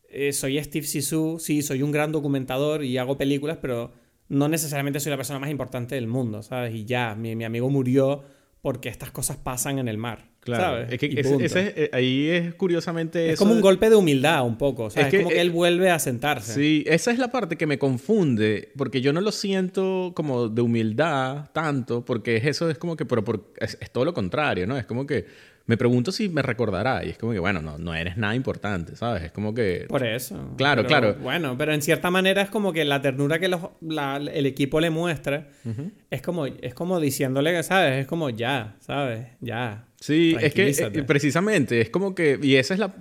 eh, soy Steve Sisu, sí, soy un gran documentador y hago películas, pero no necesariamente soy la persona más importante del mundo, ¿sabes? Y ya, mi amigo murió porque estas cosas pasan en el mar. Claro,
es que eh, ahí es curiosamente.
Es como un golpe de humildad, un poco. Es, como que él vuelve a sentarse.
Sí, esa es la parte que me confunde, porque yo no lo siento como de humildad tanto, porque eso es como que, pero es, todo lo contrario, ¿no? Es como que me pregunto si me recordará. Y es como que, bueno, no, no eres nada importante, ¿sabes? Es como que.
Por eso.
Claro, claro.
Bueno, pero en cierta manera es como que la ternura que el equipo le muestra es, como, es como diciéndole, ¿sabes? Es como ya, ¿sabes? Ya.
Sí, es que eh, precisamente, es como que. Y esa es la.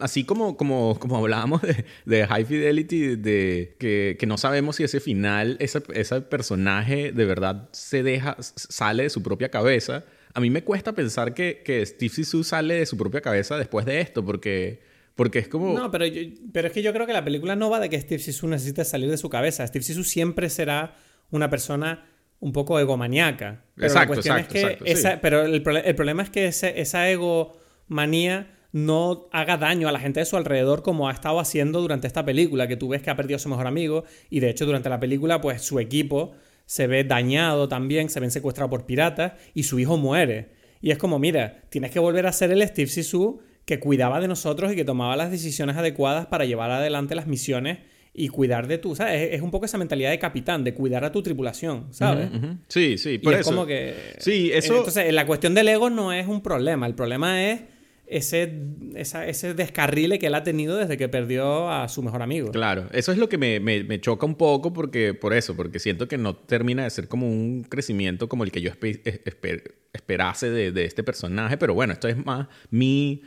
Así como, como, como hablábamos de, de High Fidelity, de que, que, no sabemos si ese final, ese, ese personaje de verdad se deja, sale de su propia cabeza a mí me cuesta pensar que, que Steve Sisu sale de su propia cabeza después de esto, porque, porque es como...
No, pero, pero es que yo creo que la película no va de que Steve Sisu necesite salir de su cabeza. Steve Sisu siempre será una persona un poco egomaniaca. Pero exacto, la cuestión es que Pero el, problema es que ese, esa egomanía no haga daño a la gente de su alrededor como ha estado haciendo durante esta película, que tú ves que ha perdido a su mejor amigo y de hecho durante la película pues su equipo se ve dañado también, se ven secuestrados por piratas y su hijo muere. Y es como, mira, tienes que volver a ser el Steve Sisu que cuidaba de nosotros y que tomaba las decisiones adecuadas para llevar adelante las misiones y cuidar de tu, ¿sabes? Es, un poco esa mentalidad de capitán, de cuidar a tu tripulación, ¿sabes?
Sí, sí, por
y es como que...
Sí, eso...
Entonces, la cuestión del ego no es un problema, el problema es ese, ese descarrile que él ha tenido desde que perdió a su mejor amigo.
Claro, eso es lo que me, me, choca un poco porque, por eso, porque siento que no termina de ser como un crecimiento como el que yo esperase de, de este personaje, pero bueno, esto es más mi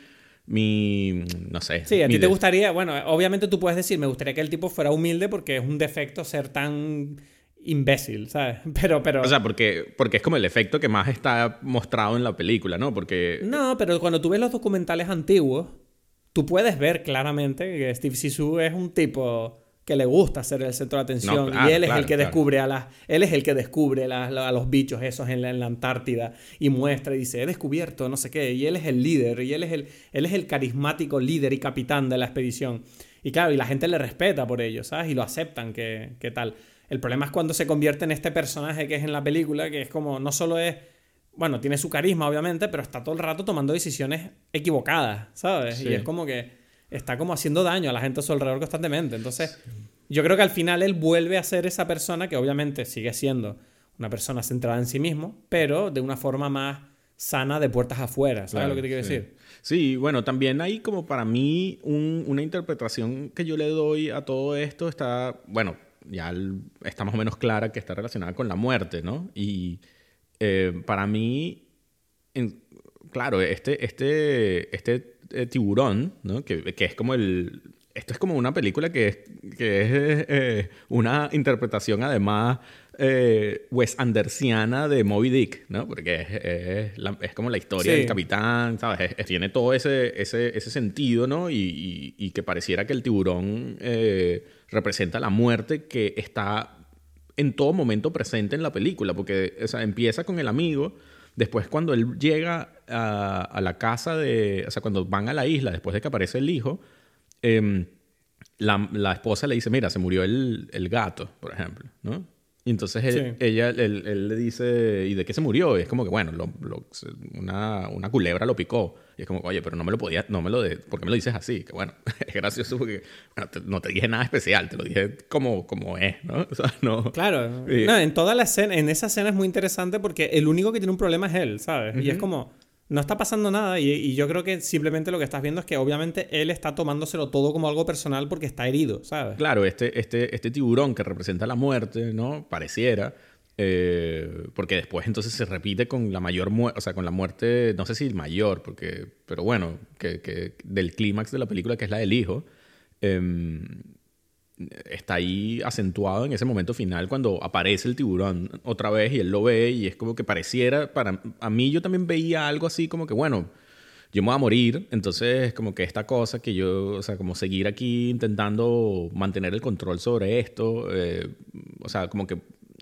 mi, no sé.
Sí, a ti te gustaría, bueno, obviamente tú puedes decir, me gustaría que el tipo fuera humilde porque es un defecto ser tan imbécil, ¿sabes? Pero, pero...
O sea, porque, porque es como el efecto que más está mostrado en la película, ¿no? Porque...
No, pero cuando tú ves los documentales antiguos, tú puedes ver claramente que Steve Sisu es un tipo que le gusta ser el centro de atención y él es el que descubre a las él es el que descubre a los bichos esos en la, Antártida y muestra y dice he descubierto no sé qué y él es el líder y él es el él es el carismático líder y capitán de la expedición y claro y la gente le respeta por ello sabes y lo aceptan que, que tal el problema es cuando se convierte en este personaje que es en la película que es como no solo es bueno tiene su carisma obviamente pero está todo el rato tomando decisiones equivocadas sabes y es como que está como haciendo daño a la gente a su alrededor constantemente. Entonces, yo creo que al final él vuelve a ser esa persona que obviamente sigue siendo una persona centrada en sí mismo, pero de una forma más sana de puertas afuera. ¿Sabes lo que te quiero decir?
Sí, bueno, también hay como para mí una interpretación que yo le doy a todo esto está, bueno, ya está más o menos clara que está relacionada con la muerte, ¿no? Y eh, para mí, claro, este, este, este eh, tiburón, ¿no? Que, que, es como el... Esto es como una película que es, que es eh, una interpretación además eh, Wes Andersiana de Moby Dick, ¿no? Porque es, es, como la historia del capitán, ¿sabes? tiene todo ese, ese, ese sentido, ¿no? Y, y, que pareciera que el tiburón representa la muerte que está en todo momento presente en la película, porque empieza con el amigo Después, cuando él llega a, la casa de. O sea, cuando van a la isla, después de que aparece el hijo, em, la, esposa le dice: Mira, se murió el, el gato, por ejemplo, ¿no? Y entonces ella, él, le dice, ¿y de qué se murió? Y es como que, bueno, una, una, culebra lo picó. Y es como, oye, pero no me lo podía, no me lo de, ¿por qué me lo dices así? Que bueno, es gracioso porque, bueno, no te dije nada especial, te lo dije como, como es, ¿no? O sea, no.
Claro. No, en toda la escena, en esa escena es muy interesante porque el único que tiene un problema es él, ¿sabes? Y es como, no está pasando nada y, yo creo que simplemente lo que estás viendo es que obviamente él está tomándoselo todo como algo personal porque está herido, ¿sabes?
Claro, este, este, este tiburón que representa la muerte, ¿no? Pareciera. Eh, porque después entonces se repite con la mayor muerte, o sea, con la muerte, no sé si mayor, porque, pero bueno, que, que del clímax de la película que es la del hijo. Eh, está ahí acentuado en ese momento final cuando aparece el tiburón otra vez y él lo ve y es como que pareciera, para a mí yo también veía algo así como que, bueno, yo me voy a morir, entonces como que esta cosa que yo, o sea, como seguir aquí intentando mantener el control sobre esto, eh, o sea, como que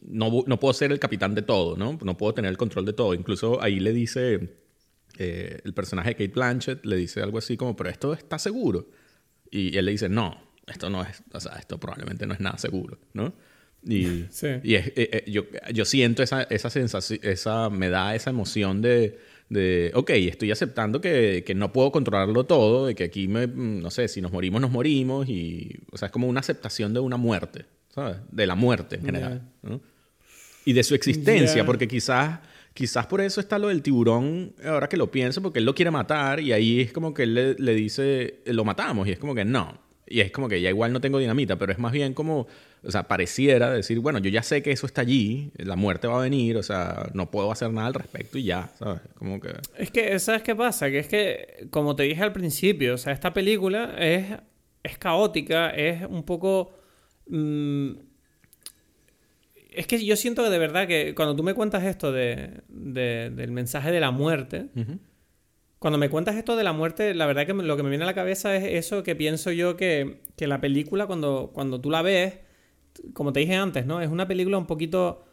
no, no, puedo ser el capitán de todo, ¿no? No puedo tener el control de todo. Incluso ahí le dice, eh, el personaje de Kate Blanchett le dice algo así como, pero esto está seguro. Y él le dice, no, esto no es, o sea, esto probablemente no es nada seguro, ¿no? Y, y es, eh, eh, yo, yo, siento esa, esa sensación, esa, me da esa emoción de, de ok, estoy aceptando que, que, no puedo controlarlo todo, de que aquí, me, mm, no sé, si nos morimos, nos morimos, y, o sea, es como una aceptación de una muerte, ¿sabes? De la muerte en general, ¿no? Y de su existencia, porque quizás... Quizás por eso está lo del tiburón, ahora que lo pienso, porque él lo quiere matar y ahí es como que él le, le dice, lo matamos y es como que no, y es como que ya igual no tengo dinamita, pero es más bien como, o sea, pareciera decir, bueno, yo ya sé que eso está allí, la muerte va a venir, o sea, no puedo hacer nada al respecto y ya, ¿sabes? Como que...
Es que, ¿sabes qué pasa? Que es que, como te dije al principio, o sea, esta película es, es caótica, es un poco... Mm, es que yo siento que de verdad que cuando tú me cuentas esto de, del mensaje de la muerte, cuando me cuentas esto de la muerte, la verdad que lo que me viene a la cabeza es eso que pienso yo que, que la película, cuando, cuando tú la ves, como te dije antes, ¿no? Es una película un poquito,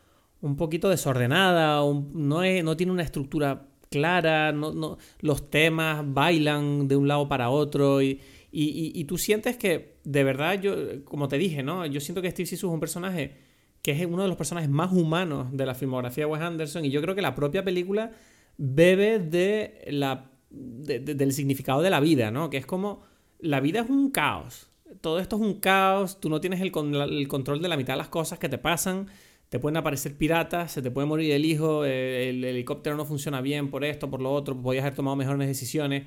un poquito desordenada, no, es, no tiene una estructura clara, no, no, los temas bailan de un lado para otro y, y, tú sientes que, de verdad, yo, como te dije, ¿no? Yo siento que Steve Sisu es un personaje que es uno de los personajes más humanos de la filmografía de Wes Anderson y yo creo que la propia película bebe de la, del significado de la vida, ¿no? Que es como, la vida es un caos. Todo esto es un caos, tú no tienes el, el control de la mitad de las cosas que te pasan, te pueden aparecer piratas, se te puede morir el hijo, eh, el, helicóptero no funciona bien por esto, por lo otro, podías haber tomado mejores decisiones.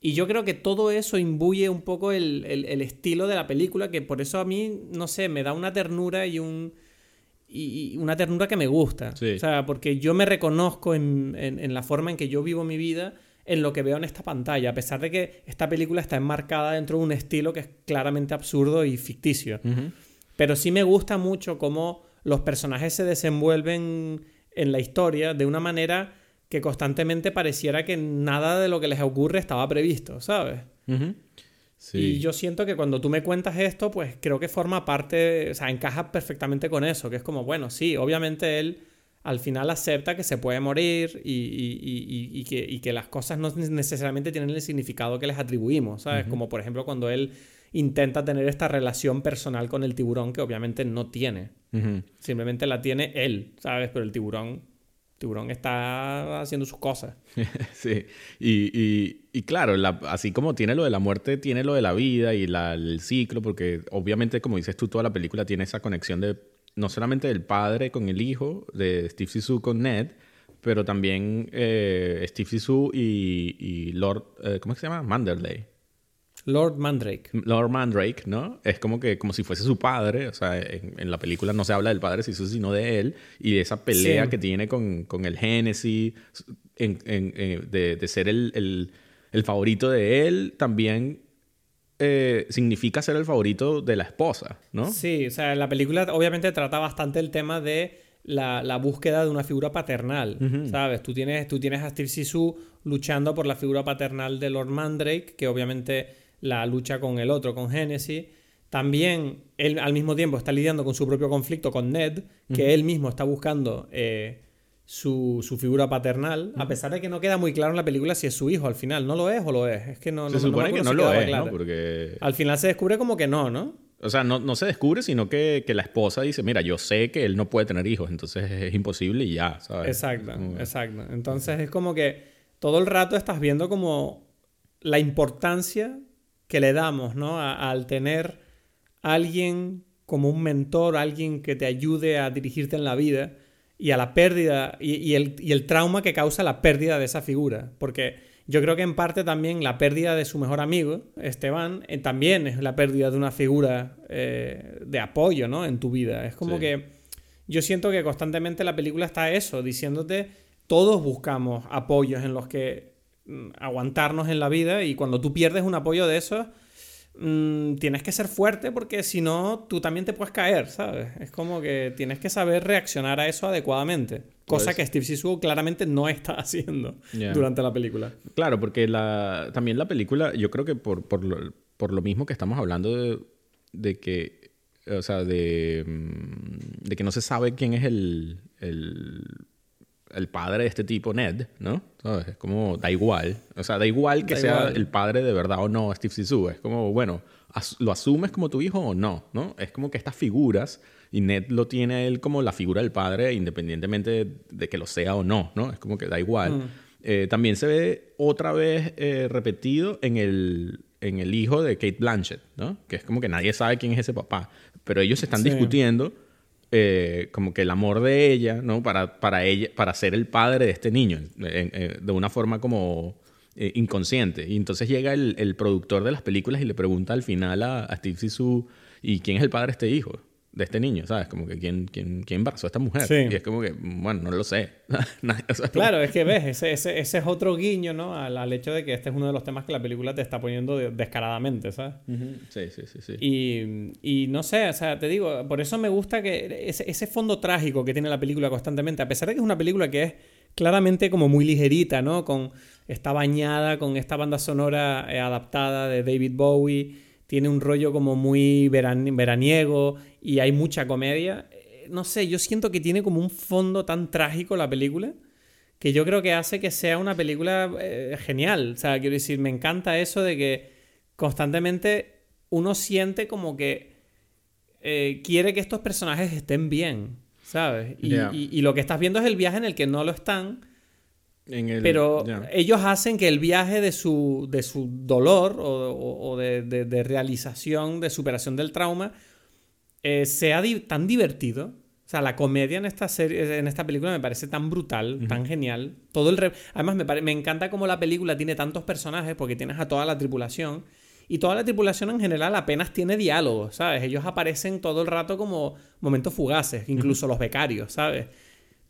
Y yo creo que todo eso imbuye un poco el, estilo de la película, que por eso a mí, no sé, me da una ternura y un y, una ternura que me gusta. O sea, porque yo me reconozco en, en, la forma en que yo vivo mi vida, en lo que veo en esta pantalla, a pesar de que esta película está enmarcada dentro de un estilo que es claramente absurdo y ficticio. Pero sí me gusta mucho cómo los personajes se desenvuelven en la historia de una manera que constantemente pareciera que nada de lo que les ocurre estaba previsto, ¿sabes? sí. Y yo siento que cuando tú me cuentas esto, pues creo que forma parte, o sea, encaja perfectamente con eso, que es como, bueno, sí, obviamente él al final acepta que se puede morir y, que, las cosas no necesariamente tienen el significado que les atribuimos, ¿sabes? Como por ejemplo cuando él intenta tener esta relación personal con el tiburón que obviamente no tiene. Simplemente la tiene él, ¿sabes? Pero el tiburón tiburón está haciendo sus cosas.
sí, y, claro, así como tiene lo de la muerte, tiene lo de la vida y el ciclo, porque obviamente, como dices tú, toda la película tiene esa conexión de no solamente del padre con el hijo, de Steve Sisu con Ned, pero también eh, Steve Sisu y, Lord, eh, ¿cómo se llama? Manderley.
Lord Mandrake.
Lord Mandrake, ¿no? Es como que como si fuese su padre. O sea, en, la película no se habla del padre sino de él. Y de esa pelea que tiene con, con el Génesis, de, de, ser el, el, el, favorito de él, también eh, significa ser el favorito de la esposa, ¿no?
Sí, o sea, la película obviamente trata bastante el tema de la, la búsqueda de una figura paternal, ¿sabes? Tú tienes, tú tienes a Steve Sisu luchando por la figura paternal de Lord Mandrake, que obviamente la lucha con el otro, con Genesis. También él al mismo tiempo está lidiando con su propio conflicto con Ned, que él mismo está buscando eh, su, figura paternal, a pesar de que no queda muy claro en la película si es su hijo al final. ¿No lo es o lo es? Es que no,
se supone que no lo es, ¿no? Porque...
Al final se descubre como que no, ¿no?
O sea, no, no se descubre, sino que, la esposa dice, mira, yo sé que él no puede tener hijos, entonces es imposible y ya, ¿sabes?
Exacto, exacto. Entonces es como que todo el rato estás viendo como la importancia que le damos, ¿no? al tener alguien como un mentor, alguien que te ayude a dirigirte en la vida y a la pérdida y, el, trauma que causa la pérdida de esa figura. Porque yo creo que en parte también la pérdida de su mejor amigo, Esteban, eh, también es la pérdida de una figura eh, de apoyo, ¿no? En tu vida. Es como que yo siento que constantemente la película está eso, diciéndote, todos buscamos apoyos en los que Mm, aguantarnos en la vida y cuando tú pierdes un apoyo de eso, mm, tienes que ser fuerte porque si no, tú también te puedes caer, ¿sabes? Es como que tienes que saber reaccionar a eso adecuadamente. Cosa pues que Steve Zissou claramente no está haciendo durante la película.
Claro, porque la, también la película, yo creo que por, por, lo, por lo mismo que estamos hablando de, de que, o sea, de, mm, de que no se sabe quién es el, el el padre de este tipo, Ned, ¿no? ¿Sabes? Es como, da igual. O sea, da igual que sea el padre de verdad o no, Steve Zissou. Es como, bueno, ¿lo asumes como tu hijo o no? ¿no? Es como que estas figuras, y Ned lo tiene él como la figura del padre, independientemente de, que lo sea o no, ¿no? Es como que da igual. Mm. Eh, también se ve otra vez eh, repetido en el, en el hijo de Kate Blanchett, ¿no? Que es como que nadie sabe quién es ese papá. Pero ellos se están discutiendo eh, como que el amor de ella, ¿no? Para, para ella, para ser el padre de este niño, de una forma como eh, inconsciente. Y entonces llega el, el, productor de las películas y le pregunta al final a, Steve Sisu, ¿y quién es el padre de este hijo? De este niño, ¿sabes? Como que quién, quién, quién embarazó a esta mujer. Y es como que, bueno, no lo sé.
claro, es que ves, ese, ese, ese, es otro guiño, ¿no? Al, al, hecho de que este es uno de los temas que la película te está poniendo descaradamente, ¿sabes?
Sí, sí, sí, sí.
Y, y, no sé, o sea, te digo, por eso me gusta que ese, ese fondo trágico que tiene la película constantemente, a pesar de que es una película que es claramente como muy ligerita, ¿no? Con, está bañada con esta banda sonora eh, adaptada de David Bowie, tiene un rollo como muy veraniego y hay mucha comedia. Eh, no sé, yo siento que tiene como un fondo tan trágico la película que yo creo que hace que sea una película eh, genial. O sea, quiero decir, me encanta eso de que constantemente uno siente como que quiere que estos personajes estén bien. ¿sabes? Y, lo que estás viendo es el viaje en el que no lo están. pero ellos hacen que el viaje de su, de su dolor o, de, realización, de superación del trauma, eh, sea tan divertido. O sea, la comedia en esta serie, en esta película me parece tan brutal, tan genial. Todo el Además, me, me encanta cómo la película tiene tantos personajes, porque tienes a toda la tripulación. Y toda la tripulación en general apenas tiene diálogo, ¿sabes? Ellos aparecen todo el rato como momentos fugaces, incluso los becarios, ¿sabes?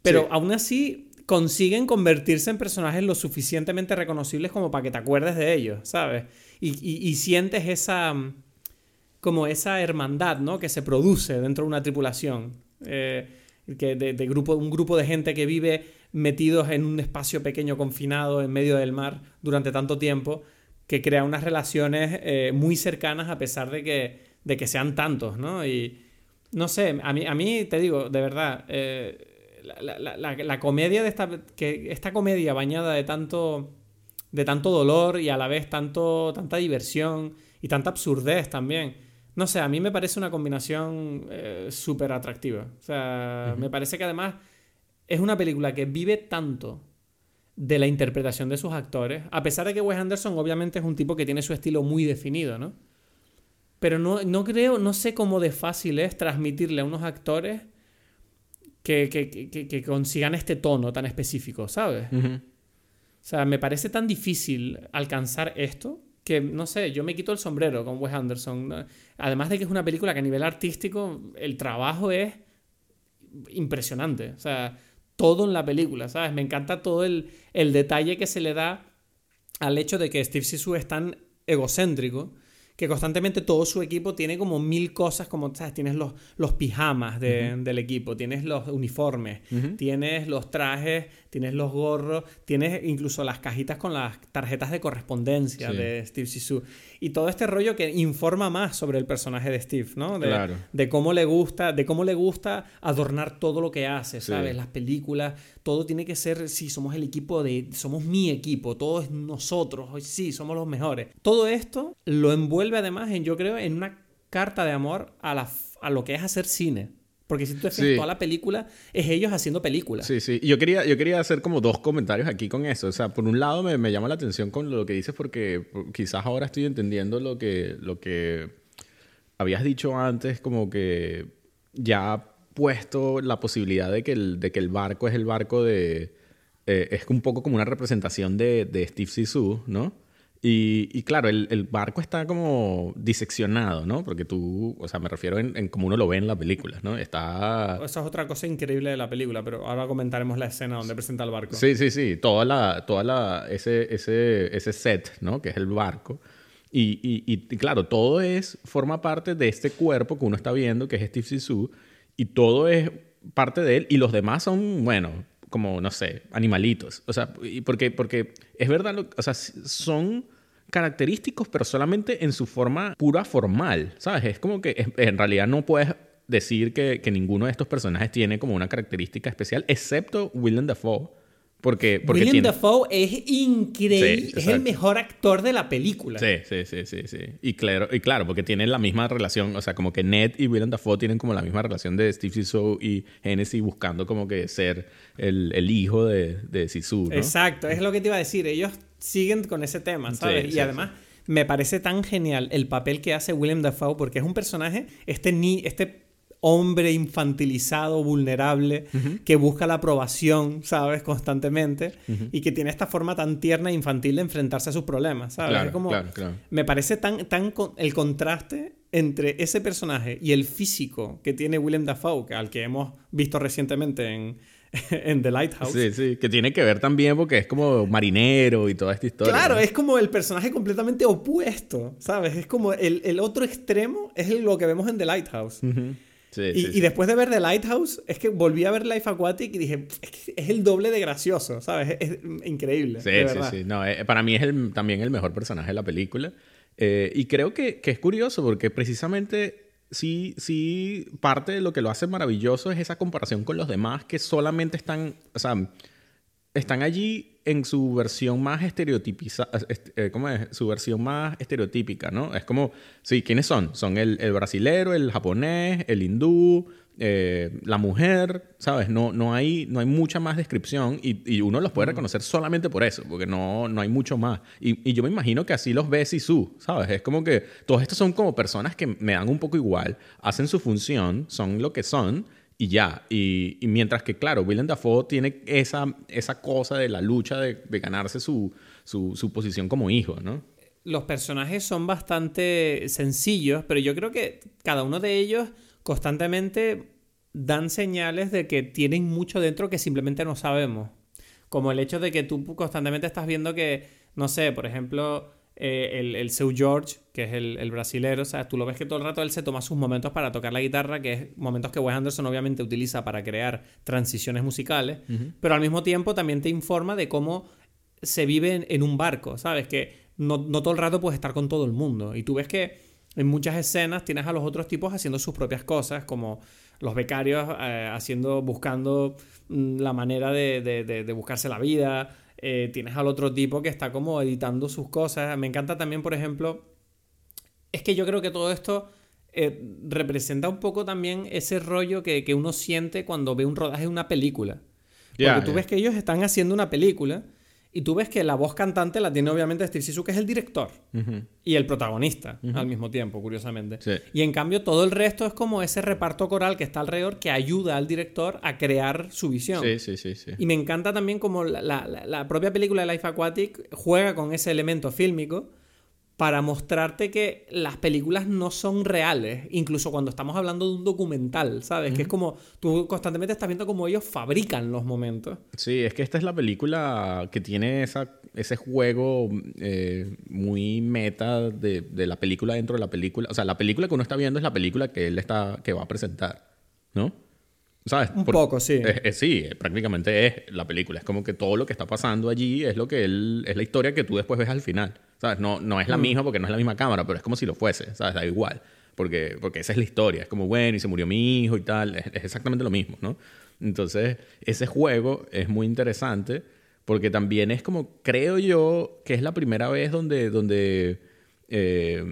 Pero aún así consiguen convertirse en personajes lo suficientemente reconocibles como para que te acuerdes de ellos, ¿sabes? Y, sientes esa como esa hermandad, ¿no? Que se produce dentro de una tripulación. Eh, que de, grupo, un grupo de gente que vive metidos en un espacio pequeño confinado en medio del mar durante tanto tiempo que crea unas relaciones eh, muy cercanas a pesar de que, de que sean tantos, ¿no? Y no sé, a mí, a mí te digo, de verdad, eh, la, comedia de esta, que esta comedia bañada de tanto, de tanto dolor y a la vez tanto, tanta diversión y tanta absurdez también. No sé, a mí me parece una combinación eh, súper atractiva. O sea, me parece que además es una película que vive tanto de la interpretación de sus actores, a pesar de que Wes Anderson obviamente es un tipo que tiene su estilo muy definido, ¿no? Pero no, no creo, no sé cómo de fácil es transmitirle a unos actores que, que, consigan este tono tan específico, ¿sabes? O sea, me parece tan difícil alcanzar esto que, no sé, yo me quito el sombrero con Wes Anderson. Además de que es una película que a nivel artístico el trabajo es impresionante. O sea, todo en la película, ¿sabes? Me encanta todo el, el detalle que se le da al hecho de que Steve Sisu es tan egocéntrico que constantemente todo su equipo tiene como mil cosas, como, ¿sabes? Tienes los, los pijamas del equipo, tienes los uniformes, tienes los trajes, tienes los gorros, tienes incluso las cajitas con las tarjetas de correspondencia de Steve Sisu. Y todo este rollo que informa más sobre el personaje de Steve, ¿no? De, claro. de cómo le gusta, de cómo le gusta adornar todo lo que hace, ¿sabes? Las películas, todo tiene que ser, sí, somos el equipo de, somos mi equipo, todo es nosotros, sí, somos los mejores. Todo esto lo envuelve además en, yo creo, en una carta de amor a, la, a lo que es hacer cine. Porque si tú te toda la película, es ellos haciendo películas.
Sí, sí. Yo quería, yo quería hacer como dos comentarios aquí con eso. O sea, por un lado me, me llama la atención con lo que dices porque quizás ahora estoy entendiendo lo que, lo que habías dicho antes, como que ya puesto la posibilidad de que el, de que el barco es el barco de... Eh, es un poco como una representación de, de Steve Sisu, ¿no? Y, y, claro, el, el, barco está como diseccionado, ¿no? Porque tú, o sea, me refiero en, en cómo uno lo ve en la película, ¿no? Está...
Esa es otra cosa increíble de la película, pero ahora comentaremos la escena donde presenta el barco.
Sí, sí, sí. Toda la, toda la, ese, ese, ese set, ¿no? Que es el barco. Y, y, y, claro, todo es, forma parte de este cuerpo que uno está viendo, que es Steve Sisu, y todo es parte de él, y los demás son, bueno, como, no sé, animalitos. O sea, porque, porque es verdad, o sea, son característicos, pero solamente en su forma pura formal, ¿sabes? Es como que en realidad no puedes decir que, que, ninguno de estos personajes tiene como una característica especial, excepto Willem Dafoe porque, porque
William Dafoe es increíble, es el mejor actor de la película.
Sí, sí, sí, sí, sí. Y claro, y claro, porque tienen la misma relación, o sea, como que Ned y William Dafoe tienen como la misma relación de Steve Sisu y Hennessy buscando como que ser el, el hijo de, de ¿no?
Exacto, es lo que te iba a decir. Ellos siguen con ese tema, ¿sabes? y además me parece tan genial el papel que hace William Dafoe porque es un personaje, este, ni, este hombre infantilizado, vulnerable, que busca la aprobación, ¿sabes? Constantemente y que tiene esta forma tan tierna e infantil de enfrentarse a sus problemas, ¿sabes? como, Me parece tan, tan el contraste entre ese personaje y el físico que tiene Willem Dafoe, al que hemos visto recientemente en, en The Lighthouse.
Sí, sí, que tiene que ver también porque es como marinero y toda esta historia.
Claro, es como el personaje completamente opuesto, ¿sabes? Es como el, el otro extremo es lo que vemos en The Lighthouse. sí, y, sí, y, después de ver The Lighthouse, es que volví a ver Life Aquatic y dije, es, que es el doble de gracioso, ¿sabes? Es, increíble.
Sí, sí, sí. No, eh, para mí es el, también el mejor personaje de la película. Eh, y creo que, que es curioso porque precisamente sí, sí, parte de lo que lo hace maravilloso es esa comparación con los demás que solamente están, o sea, están allí en su versión más estereotipizada, eh, ¿cómo es? Su versión más estereotípica, ¿no? Es como, sí, ¿quiénes son? Son el, el brasilero, el japonés, el hindú, eh, la mujer, ¿sabes? No, no, hay, no hay mucha más descripción y, uno los puede reconocer solamente por eso, porque no, no hay mucho más. Y, yo me imagino que así los ve Sisu, ¿sabes? Es como que todos estos son como personas que me dan un poco igual, hacen su función, son lo que son y ya. Y, mientras que, claro, Willem Dafoe tiene esa, esa cosa de la lucha de, ganarse su, su, su posición como hijo, ¿no?
Los personajes son bastante sencillos, pero yo creo que cada uno de ellos constantemente dan señales de que tienen mucho dentro que simplemente no sabemos. Como el hecho de que tú constantemente estás viendo que, no sé, por ejemplo, eh, el, el Seu George, que es el, el brasilero, o sea, tú lo ves que todo el rato él se toma sus momentos para tocar la guitarra, que es momentos que Wes Anderson obviamente utiliza para crear transiciones musicales, pero al mismo tiempo también te informa de cómo se vive en, un barco, ¿sabes? Que no, no todo el rato puedes estar con todo el mundo. Y tú ves que en muchas escenas tienes a los otros tipos haciendo sus propias cosas, como los becarios eh, haciendo, buscando mm, la manera de, buscarse la vida. Eh, tienes al otro tipo que está como editando sus cosas. Me encanta también, por ejemplo, es que yo creo que todo esto eh, representa un poco también ese rollo que, uno siente cuando ve un rodaje de una película. Porque tú ves que ellos están haciendo una película y tú ves que la voz cantante la tiene obviamente Steve Sisu, que es el director y el protagonista al mismo tiempo, curiosamente. Y en cambio, todo el resto es como ese reparto coral que está alrededor que ayuda al director a crear su visión.
Sí, sí, sí. sí.
Y me encanta también como la, la propia película de Life Aquatic juega con ese elemento fílmico para mostrarte que las películas no son reales, incluso cuando estamos hablando de un documental, ¿sabes? Que es como tú constantemente estás viendo cómo ellos fabrican los momentos.
Sí, es que esta es la película que tiene esa, ese juego eh, muy meta de, de, la película dentro de la película. O sea, la película que uno está viendo es la película que él está, que va a presentar, ¿no? ¿Sabes?
Un poco, sí.
sí, prácticamente es la película. Es como que todo lo que está pasando allí es lo que él, es la historia que tú después ves al final. ¿Sabes? No, no es la mm. misma porque no es la misma cámara, pero es como si lo fuese, ¿sabes? Da igual. Porque, porque esa es la historia. Es como, bueno, y se murió mi hijo y tal. Es, exactamente lo mismo, ¿no? Entonces, ese juego es muy interesante porque también es como, creo yo, que es la primera vez donde, donde eh,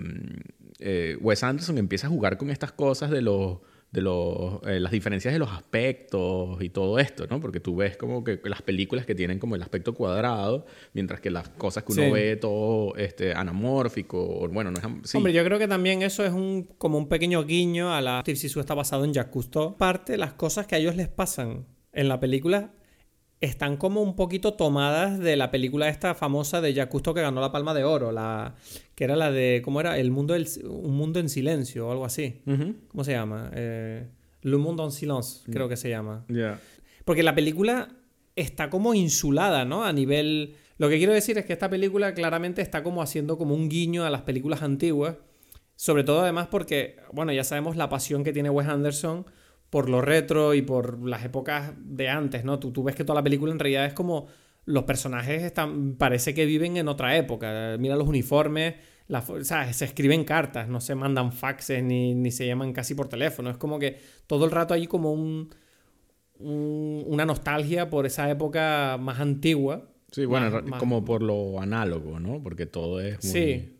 eh, Wes Anderson empieza a jugar con estas cosas de los de los, eh, las diferencias de los aspectos y todo esto, ¿no? Porque tú ves como que las películas que tienen como el aspecto cuadrado, mientras que las cosas que uno ve todo este, anamórfico, bueno, no es...
Hombre, yo creo que también eso es un, como un pequeño guiño a la... Steve Sisu está basado en Jacques Cousteau. Parte, las cosas que a ellos les pasan en la película están como un poquito tomadas de la película esta famosa de Cousteau que ganó la Palma de Oro, la que era la de ¿cómo era? El mundo un mundo en silencio o algo así. ¿Cómo se llama? Eh, Le Monde en Silence, creo que se llama. Porque la película está como insulada, ¿no? A nivel lo que quiero decir es que esta película claramente está como haciendo como un guiño a las películas antiguas, sobre todo además porque, bueno, ya sabemos la pasión que tiene Wes Anderson por lo retro y por las épocas de antes, ¿no? Tú, tú ves que toda la película en realidad es como los personajes están, parece que viven en otra época. Mira los uniformes, se escriben cartas, no se mandan faxes ni, ni, se llaman casi por teléfono. Es como que todo el rato hay como un, una nostalgia por esa época más antigua.
Sí, bueno, como por lo análogo, ¿no? Porque todo es muy...
Sí.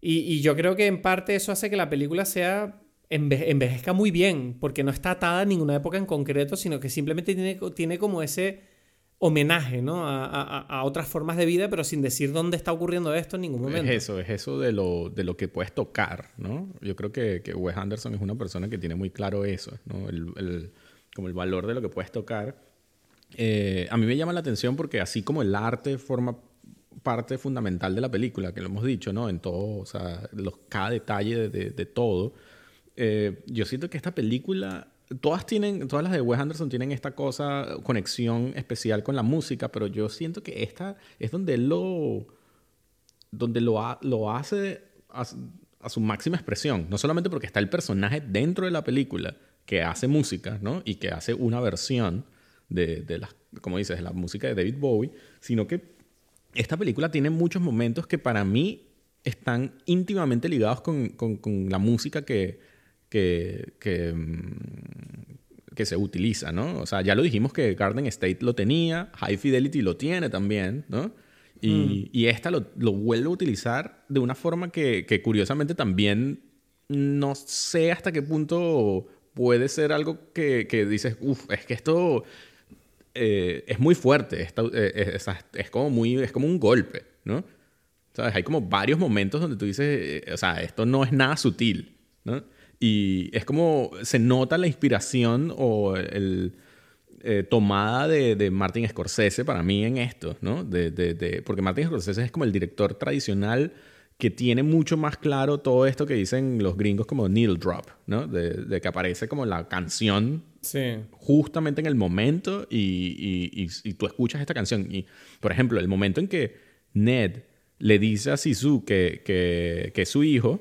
Y, y yo creo que en parte eso hace que la película sea envejezca muy bien, porque no está atada a ninguna época en concreto, sino que simplemente tiene, tiene como ese homenaje ¿no? a, otras formas de vida, pero sin decir dónde está ocurriendo esto en ningún momento.
Es eso, es eso de lo, de lo que puedes tocar, ¿no? Yo creo que, que Wes Anderson es una persona que tiene muy claro eso, ¿no? El, como el valor de lo que puedes tocar. Eh, a mí me llama la atención porque así como el arte forma parte fundamental de la película, que lo hemos dicho, ¿no? En todo, o sea, los, cada detalle de, de, todo. Eh, yo siento que esta película, todas tienen, todas las de Wes Anderson tienen esta cosa, conexión especial con la música, pero yo siento que esta es donde él lo, donde lo, lo hace a, su máxima expresión. No solamente porque está el personaje dentro de la película que hace música, ¿no? Y que hace una versión de, de las, como dices, la música de David Bowie, sino que esta película tiene muchos momentos que para mí están íntimamente ligados con, con, la música que, que, que, mm, que, se utiliza, ¿no? O sea, ya lo dijimos que Garden State lo tenía, High Fidelity lo tiene también, ¿no? Y, mm. y esta lo, lo, vuelve a utilizar de una forma que, que curiosamente también no sé hasta qué punto puede ser algo que, que dices, uff, es que esto eh, es muy fuerte, eh, es, como muy, es como un golpe, ¿no? ¿Sabes? Hay como varios momentos donde tú dices, eh, o sea, esto no es nada sutil, ¿no? Y es como se nota la inspiración o el tomada de, de, Martin Scorsese para mí en esto, ¿no? De, de, porque Martin Scorsese es como el director tradicional que tiene mucho más claro todo esto que dicen los gringos como needle drop, ¿no? De, que aparece como la canción justamente en el momento y, y, tú escuchas esta canción. Y, por ejemplo, el momento en que Ned le dice a Sisu que, que, que es su hijo.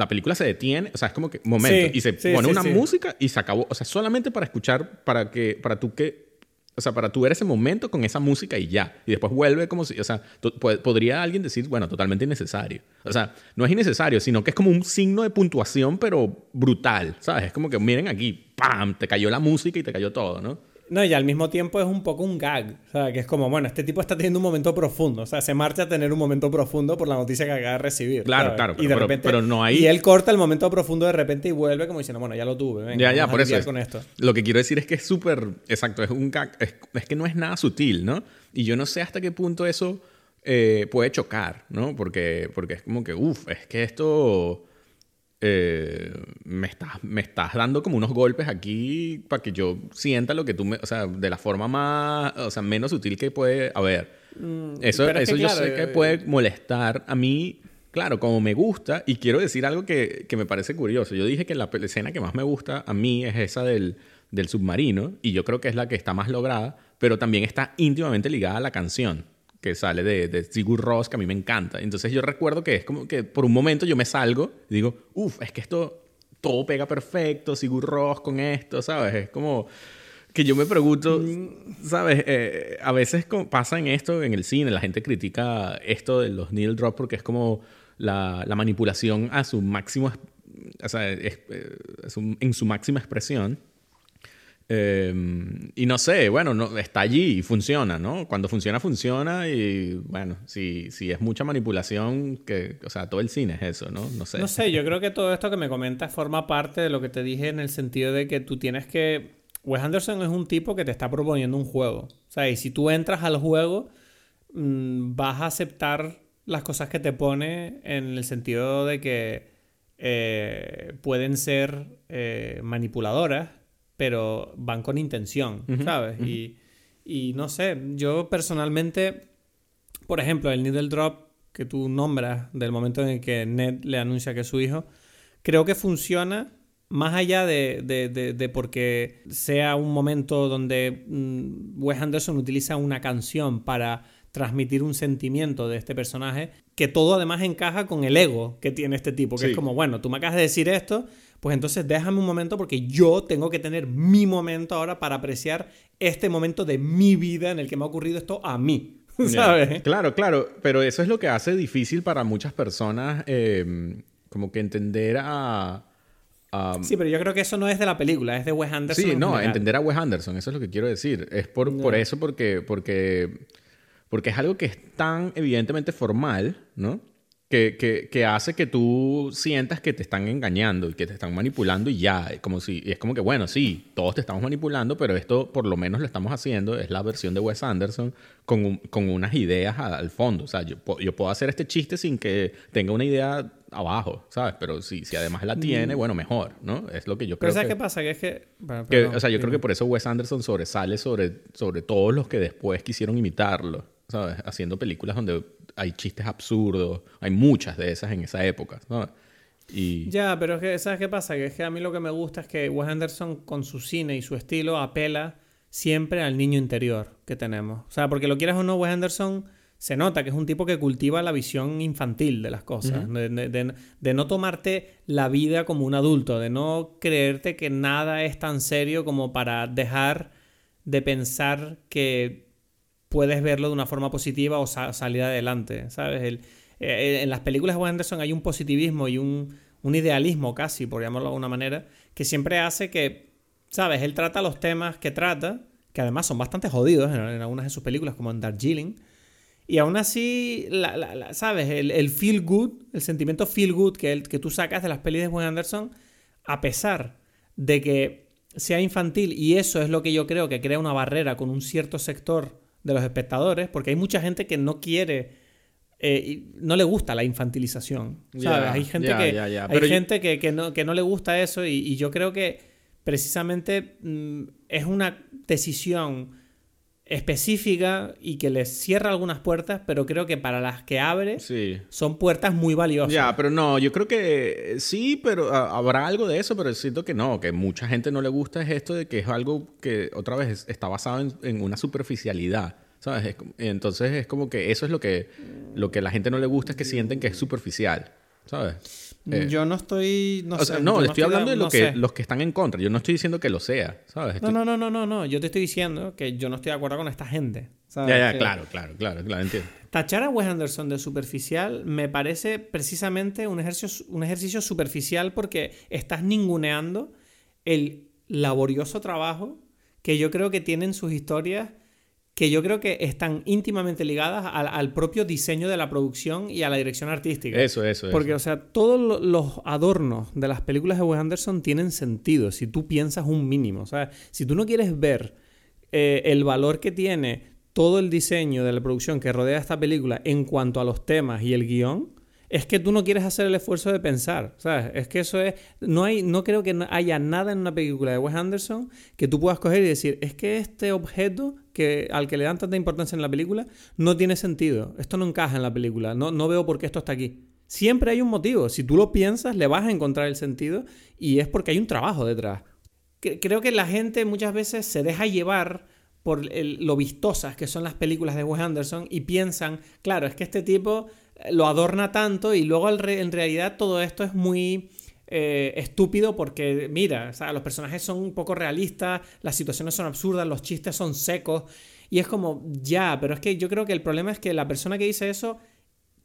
La película se detiene, o sea, es como que momento, y se pone una música y se acabó, o sea, solamente para escuchar, para que, para tú que o sea, para tú ver ese momento con esa música y ya. Y después vuelve como si, o sea, podría alguien decir, bueno, totalmente innecesario. O sea, no es innecesario, sino que es como un signo de puntuación, pero brutal, ¿sabes? Es como que miren aquí, ¡pam! Te cayó la música y te cayó todo, ¿no?
No, y al mismo tiempo es un poco un gag. O sea, que es como, bueno, este tipo está teniendo un momento profundo. O sea, se marcha a tener un momento profundo por la noticia que acaba de recibir.
Claro, claro. y de repente, pero, no hay...
Y él corta el momento profundo de repente y vuelve como diciendo, bueno, ya lo tuve. Venga,
ya, ya, por eso. con esto. Lo que quiero decir es que es súper. Exacto, es un gag. Es, que no es nada sutil, ¿no? Y yo no sé hasta qué punto eso eh, puede chocar, ¿no? Porque, porque es como que, uff, es que esto eh, me, estás, me estás dando como unos golpes aquí para que yo sienta lo que tú me... O sea, de la forma más... O sea, menos sutil que puede haber. Mm, eso eso yo sé que eh, puede molestar a mí. Claro, como me gusta, y quiero decir algo que, que me parece curioso. Yo dije que la escena que más me gusta a mí es esa del, del submarino, y yo creo que es la que está más lograda, pero también está íntimamente ligada a la canción que sale de, de Sigur Ross, que a mí me encanta. Entonces yo recuerdo que es como que por un momento yo me salgo y digo, uff, es que esto todo pega perfecto, Sigur Ross con esto, ¿sabes? Es como que yo me pregunto, ¿sabes? Eh, a veces pasa en esto, en el cine, la gente critica esto de los needle drop porque es como la, la manipulación a su máximo, o sea, es, eh, en su máxima expresión. Em, y no sé, bueno, no, está allí y funciona, ¿no? Cuando funciona, funciona y bueno, si, si es mucha manipulación, que, o sea, todo el cine es eso, ¿no? No sé.
No sé, yo creo que todo esto que me comentas forma parte de lo que te dije en el sentido de que tú tienes que... Wes Anderson es un tipo que te está proponiendo un juego. O sea, y si tú entras al juego, mm, vas a aceptar las cosas que te pone en el sentido de que eh, pueden ser eh, manipuladoras pero van con intención, ¿sabes? y, y, no sé, yo personalmente, por ejemplo, el needle drop que tú nombras del momento en el que Ned le anuncia que es su hijo, creo que funciona más allá de, de, de, porque sea un momento donde mm, Wes Anderson utiliza una canción para transmitir un sentimiento de este personaje, que todo además encaja con el ego que tiene este tipo, que es como, bueno, tú me acabas de decir esto, pues entonces déjame un momento porque yo tengo que tener mi momento ahora para apreciar este momento de mi vida en el que me ha ocurrido esto a mí. ¿Sabes?
Claro, claro, pero eso es lo que hace difícil para muchas personas em, como que entender a...
sí, pero yo creo que eso no es de la película, es de Wes Anderson.
Sí, no, entender a Wes Anderson, eso es lo que quiero decir. Es por, por eso, porque, porque, porque es algo que es tan evidentemente formal, ¿no? Que, que, hace que tú sientas que te están engañando y que te están manipulando y ya, es como si, es como que bueno, sí, todos te estamos manipulando, pero esto por lo menos lo estamos haciendo, es la versión de Wes Anderson con, con unas ideas al fondo, o sea, yo, yo, puedo hacer este chiste sin que tenga una idea abajo, ¿sabes? Pero si, si además la tiene, mm. bueno, mejor, ¿no? Es lo que yo creo.
Pero ¿sabes qué pasa? Que es que...
o sea, yo creo que por eso Wes Anderson sobresale sobre, sobre todos los que después quisieron imitarlo. ¿Sabes? Haciendo películas donde hay chistes absurdos. Hay muchas de esas en esa época, ¿sabes?
Y... Ya, pero es que, ¿sabes qué pasa? Que es que a mí lo que me gusta es que Wes Anderson con su cine y su estilo apela siempre al niño interior que tenemos. O sea, porque lo quieras o no, Wes Anderson se nota que es un tipo que cultiva la visión infantil de las cosas, de, no tomarte la vida como un adulto, de no creerte que nada es tan serio como para dejar de pensar que puedes verlo de una forma positiva o salir adelante, ¿sabes? Eh, en las películas de Wes Anderson hay un positivismo y un, un idealismo casi, por llamarlo de alguna manera, que siempre hace que, ¿sabes? Él trata los temas que trata, que además son bastante jodidos en, algunas de sus películas, como en Darjeeling. Y aún así, ¿sabes? El, feel good, el sentimiento feel good que, que tú sacas de las pelis de Wes Anderson, a pesar de que sea infantil, y eso es lo que yo creo que crea una barrera con un cierto sector de los espectadores, porque hay mucha gente que no quiere eh, no le gusta la infantilización. ¿sabes? hay gente, que, hay gente que, no, que no le gusta eso y, yo creo que precisamente mm, es una decisión específica y que les cierra algunas puertas, pero creo que para las que abre son puertas muy valiosas.
Ya, pero no, yo creo que sí, pero ah, habrá algo de eso, pero siento que no, que mucha gente no le gusta es esto de que es algo que otra vez está basado en una superficialidad. ¿Sabes? entonces es como que eso es lo que, lo que a la gente no le gusta, es que sienten que es superficial. ¿Sabes?
Eh, yo no estoy. No,
no, estoy, hablando de lo que, los que están en contra. Yo no estoy diciendo que lo sea. ¿sabes?
No, no, no, no, no, no. Yo te estoy diciendo que yo no estoy de acuerdo con esta gente.
Ya, ya, claro, claro, claro, claro, entiendo.
Tachar a Wes Anderson de superficial me parece precisamente un ejercicio, un ejercicio superficial porque estás ninguneando el laborioso trabajo que yo creo que tienen sus historias que yo creo que están íntimamente ligadas al, propio diseño de la producción y a la dirección artística.
Eso, eso,
Porque, o sea, todos los adornos de las películas de Wes Anderson tienen sentido si tú piensas un mínimo. O sea, si tú no quieres ver eh, el valor que tiene todo el diseño de la producción que rodea esta película en cuanto a los temas y el guion, es que tú no quieres hacer el esfuerzo de pensar, ¿sabes? Es que eso es... No, hay, no creo que haya nada en una película de Wes Anderson que tú puedas coger y decir, es que este objeto que, al que le dan tanta importancia en la película no tiene sentido, esto no encaja en la película, no, no veo por qué esto está aquí. Siempre hay un motivo, si tú lo piensas le vas a encontrar el sentido y es porque hay un trabajo detrás. Creo que la gente muchas veces se deja llevar por lo vistosas que son las películas de Wes Anderson y piensan, claro, es que este tipo lo adorna tanto y luego en realidad todo esto es muy eh, estúpido porque, mira, los personajes son un poco realistas, las situaciones son absurdas, los chistes son secos y es como, ya, pero es que yo creo que el problema es que la persona que dice eso,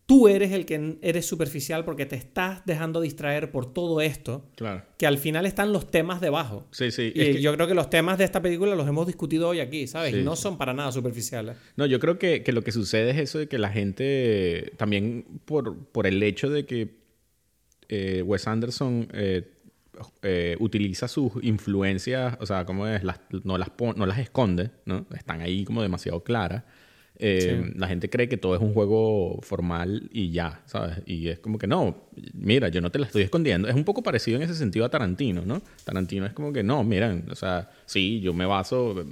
tú eres el que eres superficial porque te estás dejando distraer por todo esto,
claro.
que al final están los temas debajo.
Sí, sí.
Y yo creo que los temas de esta película los hemos discutido hoy aquí, ¿sabes? Y no son para nada superficiales.
No, yo creo que, que, lo que sucede es eso de que la gente, también por, por el hecho de que eh, Wes Anderson eh, eh, utiliza sus influencias, o sea, como es, no, las no las esconde, ¿no? Están ahí como demasiado claras. La gente cree que todo es un juego formal y ya, ¿sabes? Y es como que no, mira, yo no te la estoy escondiendo. Es un poco parecido en ese sentido a Tarantino, ¿no? Tarantino es como que no, miren, o sea, sí, yo me baso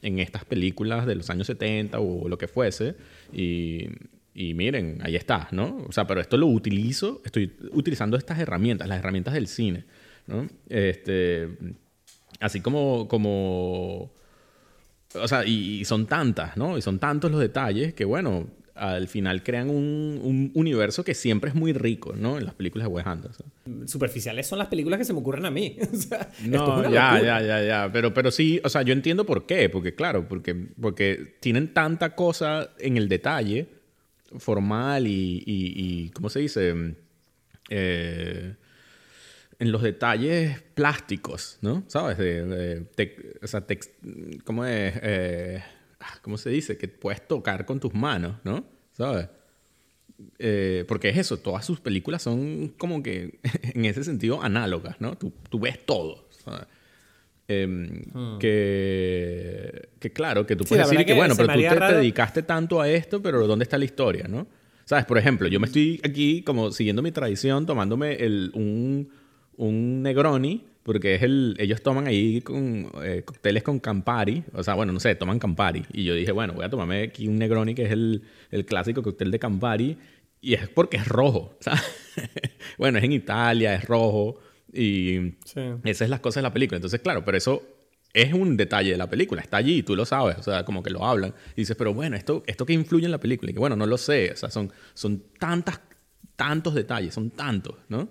en estas películas de los años 70 o lo que fuese y, y miren, ahí está, ¿no? O sea, pero esto lo utilizo, estoy utilizando estas herramientas, las herramientas del cine, ¿no? Este, así como, como, o sea, y, son tantas, ¿no? Y son tantos los detalles que, bueno, al final crean un, un, universo que siempre es muy rico, ¿no? En las películas de Wes Anderson.
Superficiales son las películas que se me ocurren a mí. o sea,
no, ya, ya, ya, ya. Pero, pero sí, o sea, yo entiendo por qué. Porque, claro, porque, porque tienen tanta cosa en el detalle formal y, ¿cómo se dice? Eh, en los detalles plásticos, ¿no? ¿Sabes? De, o sea, ¿cómo es? Eh, ah, ¿Cómo se dice? Que puedes tocar con tus manos, ¿no? ¿Sabes? Eh, porque es eso, todas sus películas son como que en ese sentido análogas, ¿no? Tú, tú ves todo. ¿sabes? Em, hmm. que, que, claro, que tú puedes decir que, bueno, pero tú te, dedicaste tanto a esto, pero ¿dónde está la historia, no? ¿Sabes? Por ejemplo, yo me estoy aquí como siguiendo mi tradición, tomándome el, un, un Negroni porque es el, ellos toman ahí con, eh, cócteles con Campari, o sea, bueno, no sé, toman Campari. Y yo dije, bueno, voy a tomarme aquí un Negroni, que es el, el clásico cóctel de Campari, y es porque es rojo, ¿sabes? bueno, es en Italia, es rojo, y esas es las cosas de la película. Entonces, claro, pero eso es un detalle de la película, está allí, tú lo sabes, o sea, como que lo hablan. Y dices, pero bueno, ¿esto, esto qué influye en la película? Y que bueno, no lo sé, o sea, son, son tantas, tantos detalles, son tantos, ¿no?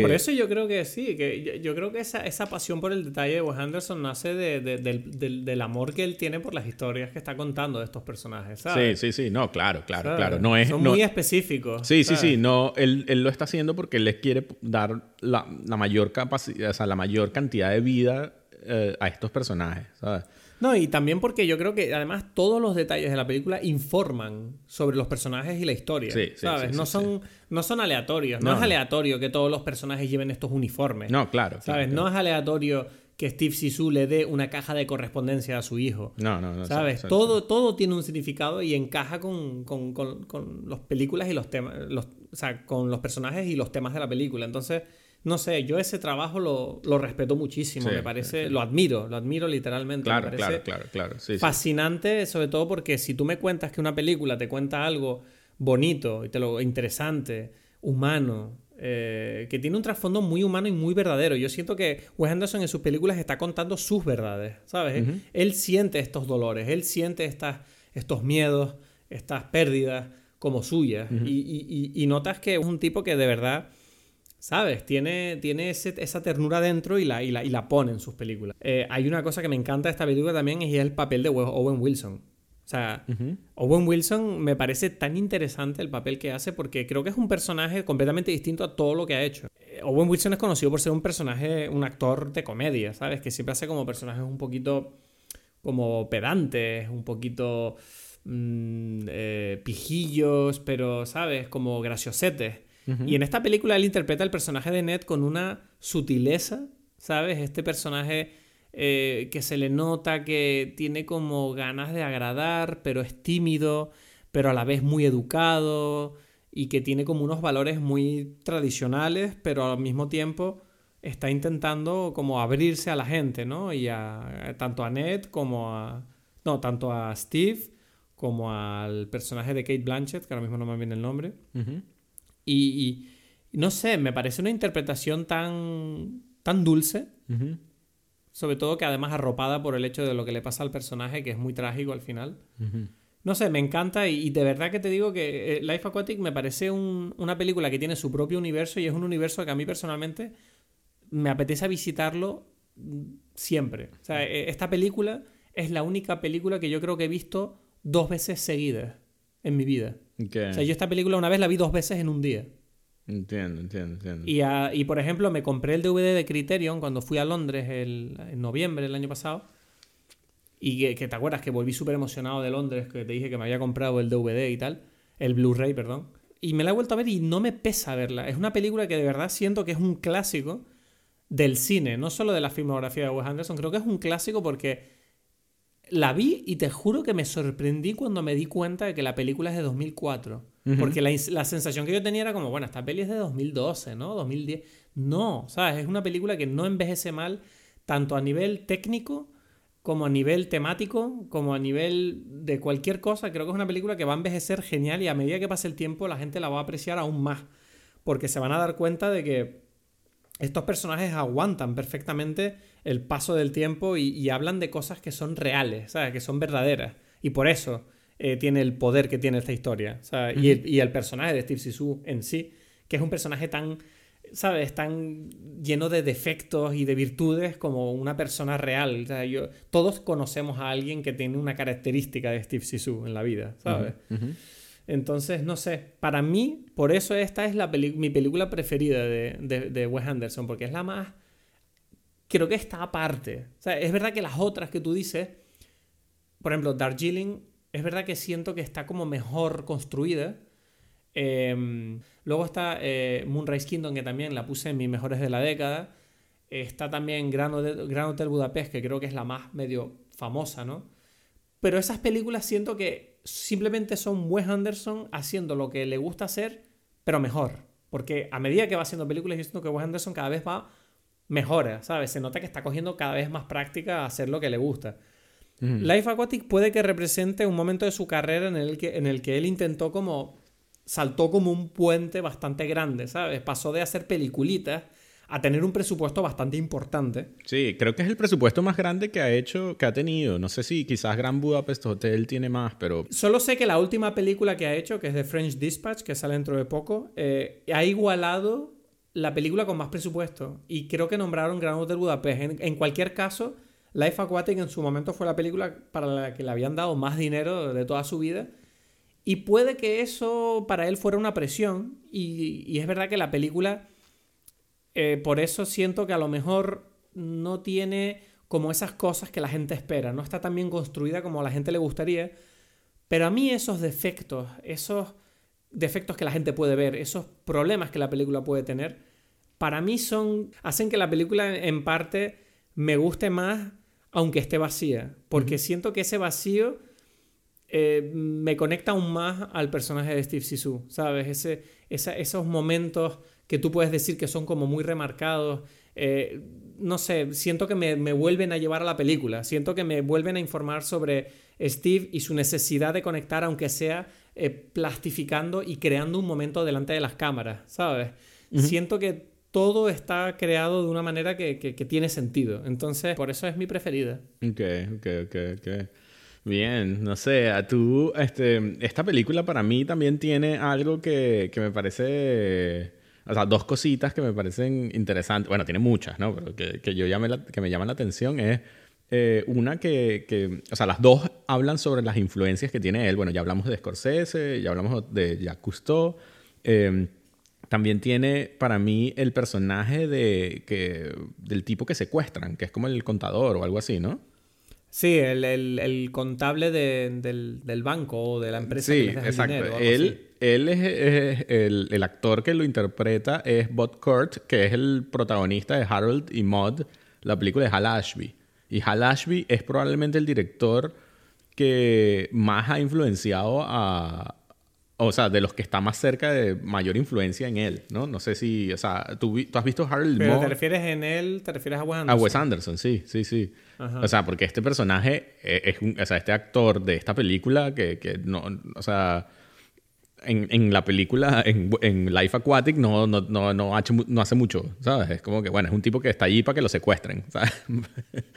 Por eso yo creo que sí, que yo, creo que esa, esa, pasión por el detalle de Wes Anderson nace de, del, del, amor que él tiene por las historias que está contando de estos personajes, ¿sabes?
Sí, sí, sí, no, claro, claro, claro. No es,
Son muy específicos.
Sí, sí, sí, no, él, él, lo está haciendo porque él les quiere dar la, la mayor capacidad, o sea, la mayor cantidad de vida eh, a estos personajes, ¿sabes?
No, y también porque yo creo que además todos los detalles de la película informan sobre los personajes y la historia. Sí, ¿Sabes? no, son, no son aleatorios. No, es aleatorio que todos los personajes lleven estos uniformes.
No, claro.
¿Sabes? No es aleatorio que Steve Sisu le dé una caja de correspondencia a su hijo.
No, no, no.
¿Sabes? todo, todo tiene un significado y encaja con, con, con, las películas y los temas. Los, o sea, con los personajes y los temas de la película. Entonces no sé, yo ese trabajo lo, lo respeto muchísimo, me parece, lo admiro, lo admiro literalmente.
Claro, claro, claro, claro.
fascinante, sobre todo porque si tú me cuentas que una película te cuenta algo bonito y te lo interesante, humano, eh, que tiene un trasfondo muy humano y muy verdadero. Yo siento que Wes Anderson en sus películas está contando sus verdades, ¿sabes? Él siente estos dolores, él siente estas, estos miedos, estas pérdidas como suyas. y, y notas que es un tipo que de verdad ¿Sabes? Tiene, tiene esa ternura dentro y la, y la, y la pone en sus películas. Eh, hay una cosa que me encanta de esta película también y es el papel de Owen Wilson. O sea, Owen Wilson me parece tan interesante el papel que hace porque creo que es un personaje completamente distinto a todo lo que ha hecho. Eh, Owen Wilson es conocido por ser un personaje, un actor de comedia, ¿sabes? Que siempre hace como personajes un poquito como pedantes, un poquito mm, eh, pijillos, pero, ¿sabes? Como graciosetes. Y en esta película él interpreta el personaje de Ned con una sutileza, ¿sabes? Este personaje eh, que se le nota que tiene como ganas de agradar, pero es tímido, pero a la vez muy educado y que tiene como unos valores muy tradicionales, pero al mismo tiempo está intentando como abrirse a la gente, ¿no? Y a, tanto a Ned como a... No, tanto a Steve como al personaje de Kate Blanchett, que ahora mismo no me viene el nombre. Y, no sé, me parece una interpretación tan, tan dulce. Sobre todo que además arropada por el hecho de lo que le pasa al personaje, que es muy trágico al final. No sé, me encanta y, de verdad que te digo que eh, Life Aquatic me parece una película que tiene su propio universo y es un universo que a mí personalmente me apetece visitarlo siempre. O sea, e, esta película es la única película que yo creo que he visto dos veces seguidas en mi vida. O sea, yo esta película una vez la vi dos veces en un día.
Entiendo, entiendo, entiendo.
Y, y por ejemplo, me compré el DVD de Criterion cuando fui a Londres el, en noviembre del año pasado. Y que, te acuerdas que volví súper emocionado de Londres, que te dije que me había comprado el DVD y tal. El Blu-ray, perdón. Y me la he vuelto a ver y no me pesa verla. Es una película que de verdad siento que es un clásico del cine, no solo de la filmografía de Wes Anderson. Creo que es un clásico porque la vi y te juro que me sorprendí cuando me di cuenta de que la película es de 2004. Porque la, sensación que yo tenía era como, bueno, esta peli es de 2012, ¿no? 2010. No, ¿sabes? Es una película que no envejece mal, tanto a nivel técnico como a nivel temático, como a nivel de cualquier cosa. Creo que es una película que va a envejecer genial y a medida que pase el tiempo la gente la va a apreciar aún más. Porque se van a dar cuenta de que estos personajes aguantan perfectamente el paso del tiempo y, hablan de cosas que son reales, ¿sabes? Que son verdaderas. Y por eso eh, tiene el poder que tiene esta historia. y, el, personaje de Steve Sisu en sí, que es un personaje tan, ¿sabes? Tan lleno de defectos y de virtudes como una persona real. yo, todos conocemos a alguien que tiene una característica de Steve Sisu en la vida, ¿sabes? Entonces, no sé, para mí, por eso esta es la mi película preferida de, de, de Wes Anderson, porque es la más creo que está aparte. Es verdad que las otras que tú dices, por ejemplo, Darjeeling, es verdad que siento que está como mejor construida. Em, luego está eh, Moonrise Kingdom, que también la puse en mis mejores de la década. Está también Gran Hotel, Budapest, que creo que es la más medio famosa, ¿no? Pero esas películas siento que simplemente son Wes Anderson haciendo lo que le gusta hacer, pero mejor. Porque a medida que va haciendo películas, yo siento que Wes Anderson cada vez va mejora, ¿sabes? Se nota que está cogiendo cada vez más práctica a hacer lo que le gusta. Life Aquatic puede que represente un momento de su carrera en el que, en el que él intentó como... saltó como un puente bastante grande, ¿sabes? Pasó de hacer peliculitas a tener un presupuesto bastante importante.
Sí, creo que es el presupuesto más grande que ha hecho, que ha tenido. No sé si quizás Gran Budapest Hotel tiene más, pero...
Solo sé que la última película que ha hecho, que es The French Dispatch, que sale dentro de poco, eh, ha igualado la película con más presupuesto. Y creo que nombraron Gran Hotel Budapest. En, cualquier caso, Life Aquatic en su momento fue la película para la que le habían dado más dinero de toda su vida. Y puede que eso para él fuera una presión. Y, y es verdad que la película eh, por eso siento que a lo mejor no tiene como esas cosas que la gente espera, no está tan bien construida como a la gente le gustaría, pero a mí esos defectos, esos defectos que la gente puede ver, esos problemas que la película puede tener, para mí son hacen que la película en parte me guste más aunque esté vacía, porque siento que ese vacío eh, me conecta aún más al personaje de Steve Sisu, ¿sabes? Ese, esos momentos que tú puedes decir que son como muy remarcados. Eh, no sé, siento que me, vuelven a llevar a la película, siento que me vuelven a informar sobre Steve y su necesidad de conectar, aunque sea eh, plastificando y creando un momento delante de las cámaras, ¿sabes? Siento que todo está creado de una manera que, tiene sentido. Entonces, por eso es mi preferida.
Ok, ok, ok, ok. Bien, no sé, a tú, este, esta película para mí también tiene algo que, que me parece o sea, dos cositas que me parecen interesantes. Bueno, tiene muchas, ¿no? Pero que, que yo llame que me llaman la atención es eh, una que, que, o sea, las dos hablan sobre las influencias que tiene él. Bueno, ya hablamos de Scorsese, ya hablamos de Jacques Cousteau. Em, también tiene para mí el personaje de, que, del tipo que secuestran, que es como el contador o algo así, ¿no?
Sí, el, el, el contable de, del, del, banco o de la empresa. Sí, exacto.
él, él es, el, el, actor que lo interpreta es Bob Kurt, que es el protagonista de Harold y Maud, la película de Hal Ashby. Y Hal Ashby es probablemente el director que más ha influenciado a, o sea, de los que está más cerca de mayor influencia en él, ¿no? No sé si, o sea, ¿tú, tú has visto Harold
Pero te refieres en él, te refieres a Wes Anderson.
A Wes Anderson, sí, sí, sí. O sea, porque este personaje es un, o sea, este actor de esta película que, que no, o sea, en, en, la película, en, en Life Aquatic, no, no, no, no, hace, no hace mucho, ¿sabes? Es como que, bueno, es un tipo que está allí para que lo secuestren, ¿sabes?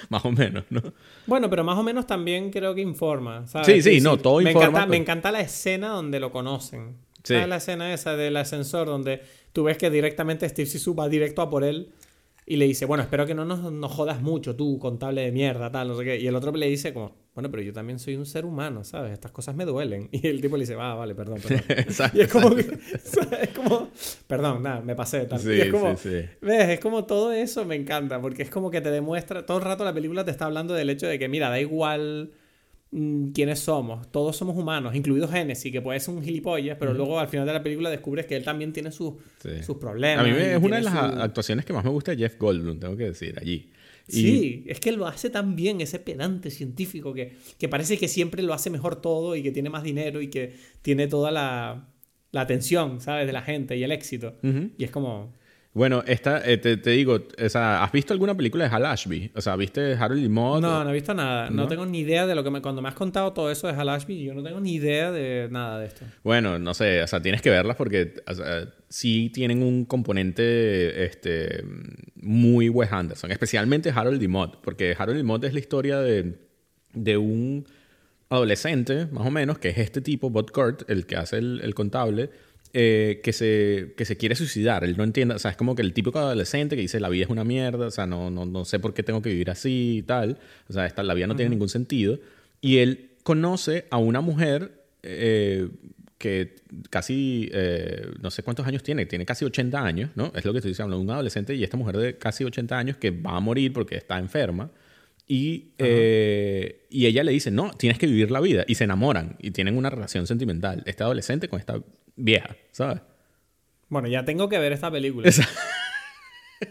más o menos, ¿no?
Bueno, pero más o menos también creo que informa, ¿sabes?
Sí, sí, no, todo
me
informa.
Encanta, Me encanta la escena donde lo conocen. Sí. ¿Sabes la escena esa del ascensor donde tú ves que directamente Steve Sisu va directo a por él y le dice, bueno, espero que no nos, nos, jodas mucho tú, contable de mierda, tal, no sé qué. Y el otro le dice como, bueno, pero yo también soy un ser humano, ¿sabes? Estas cosas me duelen. Y el tipo le dice, ah, vale, perdón, perdón. y es como, es como, perdón, nada, me pasé, tal. Sí, es como, sí, sí. ¿ves? Es como todo eso me encanta, porque es como que te demuestra, todo el rato la película te está hablando del hecho de que, mira, da igual Mm, quiénes somos. Todos somos humanos, incluido Genesis, que puede ser un gilipollas, pero luego al final de la película descubres que él también tiene sus, sus problemas.
A mí es una de las actuaciones que más me gusta de Jeff Goldblum, tengo que decir, allí.
Sí, es que lo hace tan bien, ese pedante científico que, que, parece que siempre lo hace mejor todo y que tiene más dinero y que tiene toda la, la atención, ¿sabes? De la gente y el éxito. Y es como...
Bueno, esta, eh, te, digo, o sea, ¿has visto alguna película de Hal Ashby? O sea, ¿viste Harold y Maude?
No, no he visto nada. ¿No? tengo ni idea de lo que me... Cuando me has contado todo eso de Hal Ashby, yo no tengo ni idea de nada de esto.
Bueno, no sé, o sea, tienes que verlas porque sí tienen un componente este, muy Wes Anderson, especialmente Harold y Maude, porque Harold y Maude es la historia de, de un adolescente, más o menos, que es este tipo, Bob Kurt, el que hace el, el contable, eh, que, se, que se quiere suicidar. Él no entiende, o sea, es como que el típico adolescente que dice la vida es una mierda, o sea, no, no, no sé por qué tengo que vivir así y tal, o sea, esta, la vida no tiene ningún sentido. Y él conoce a una mujer eh, que casi, eh, no sé cuántos años tiene, tiene casi 80 años, ¿no? Es lo que estoy diciendo, un adolescente y esta mujer de casi 80 años que va a morir porque está enferma. Y, y ella le dice, no, tienes que vivir la vida. Y se enamoran y tienen una relación sentimental. Este adolescente con esta vieja, ¿sabes?
Bueno, ya tengo que ver esta película.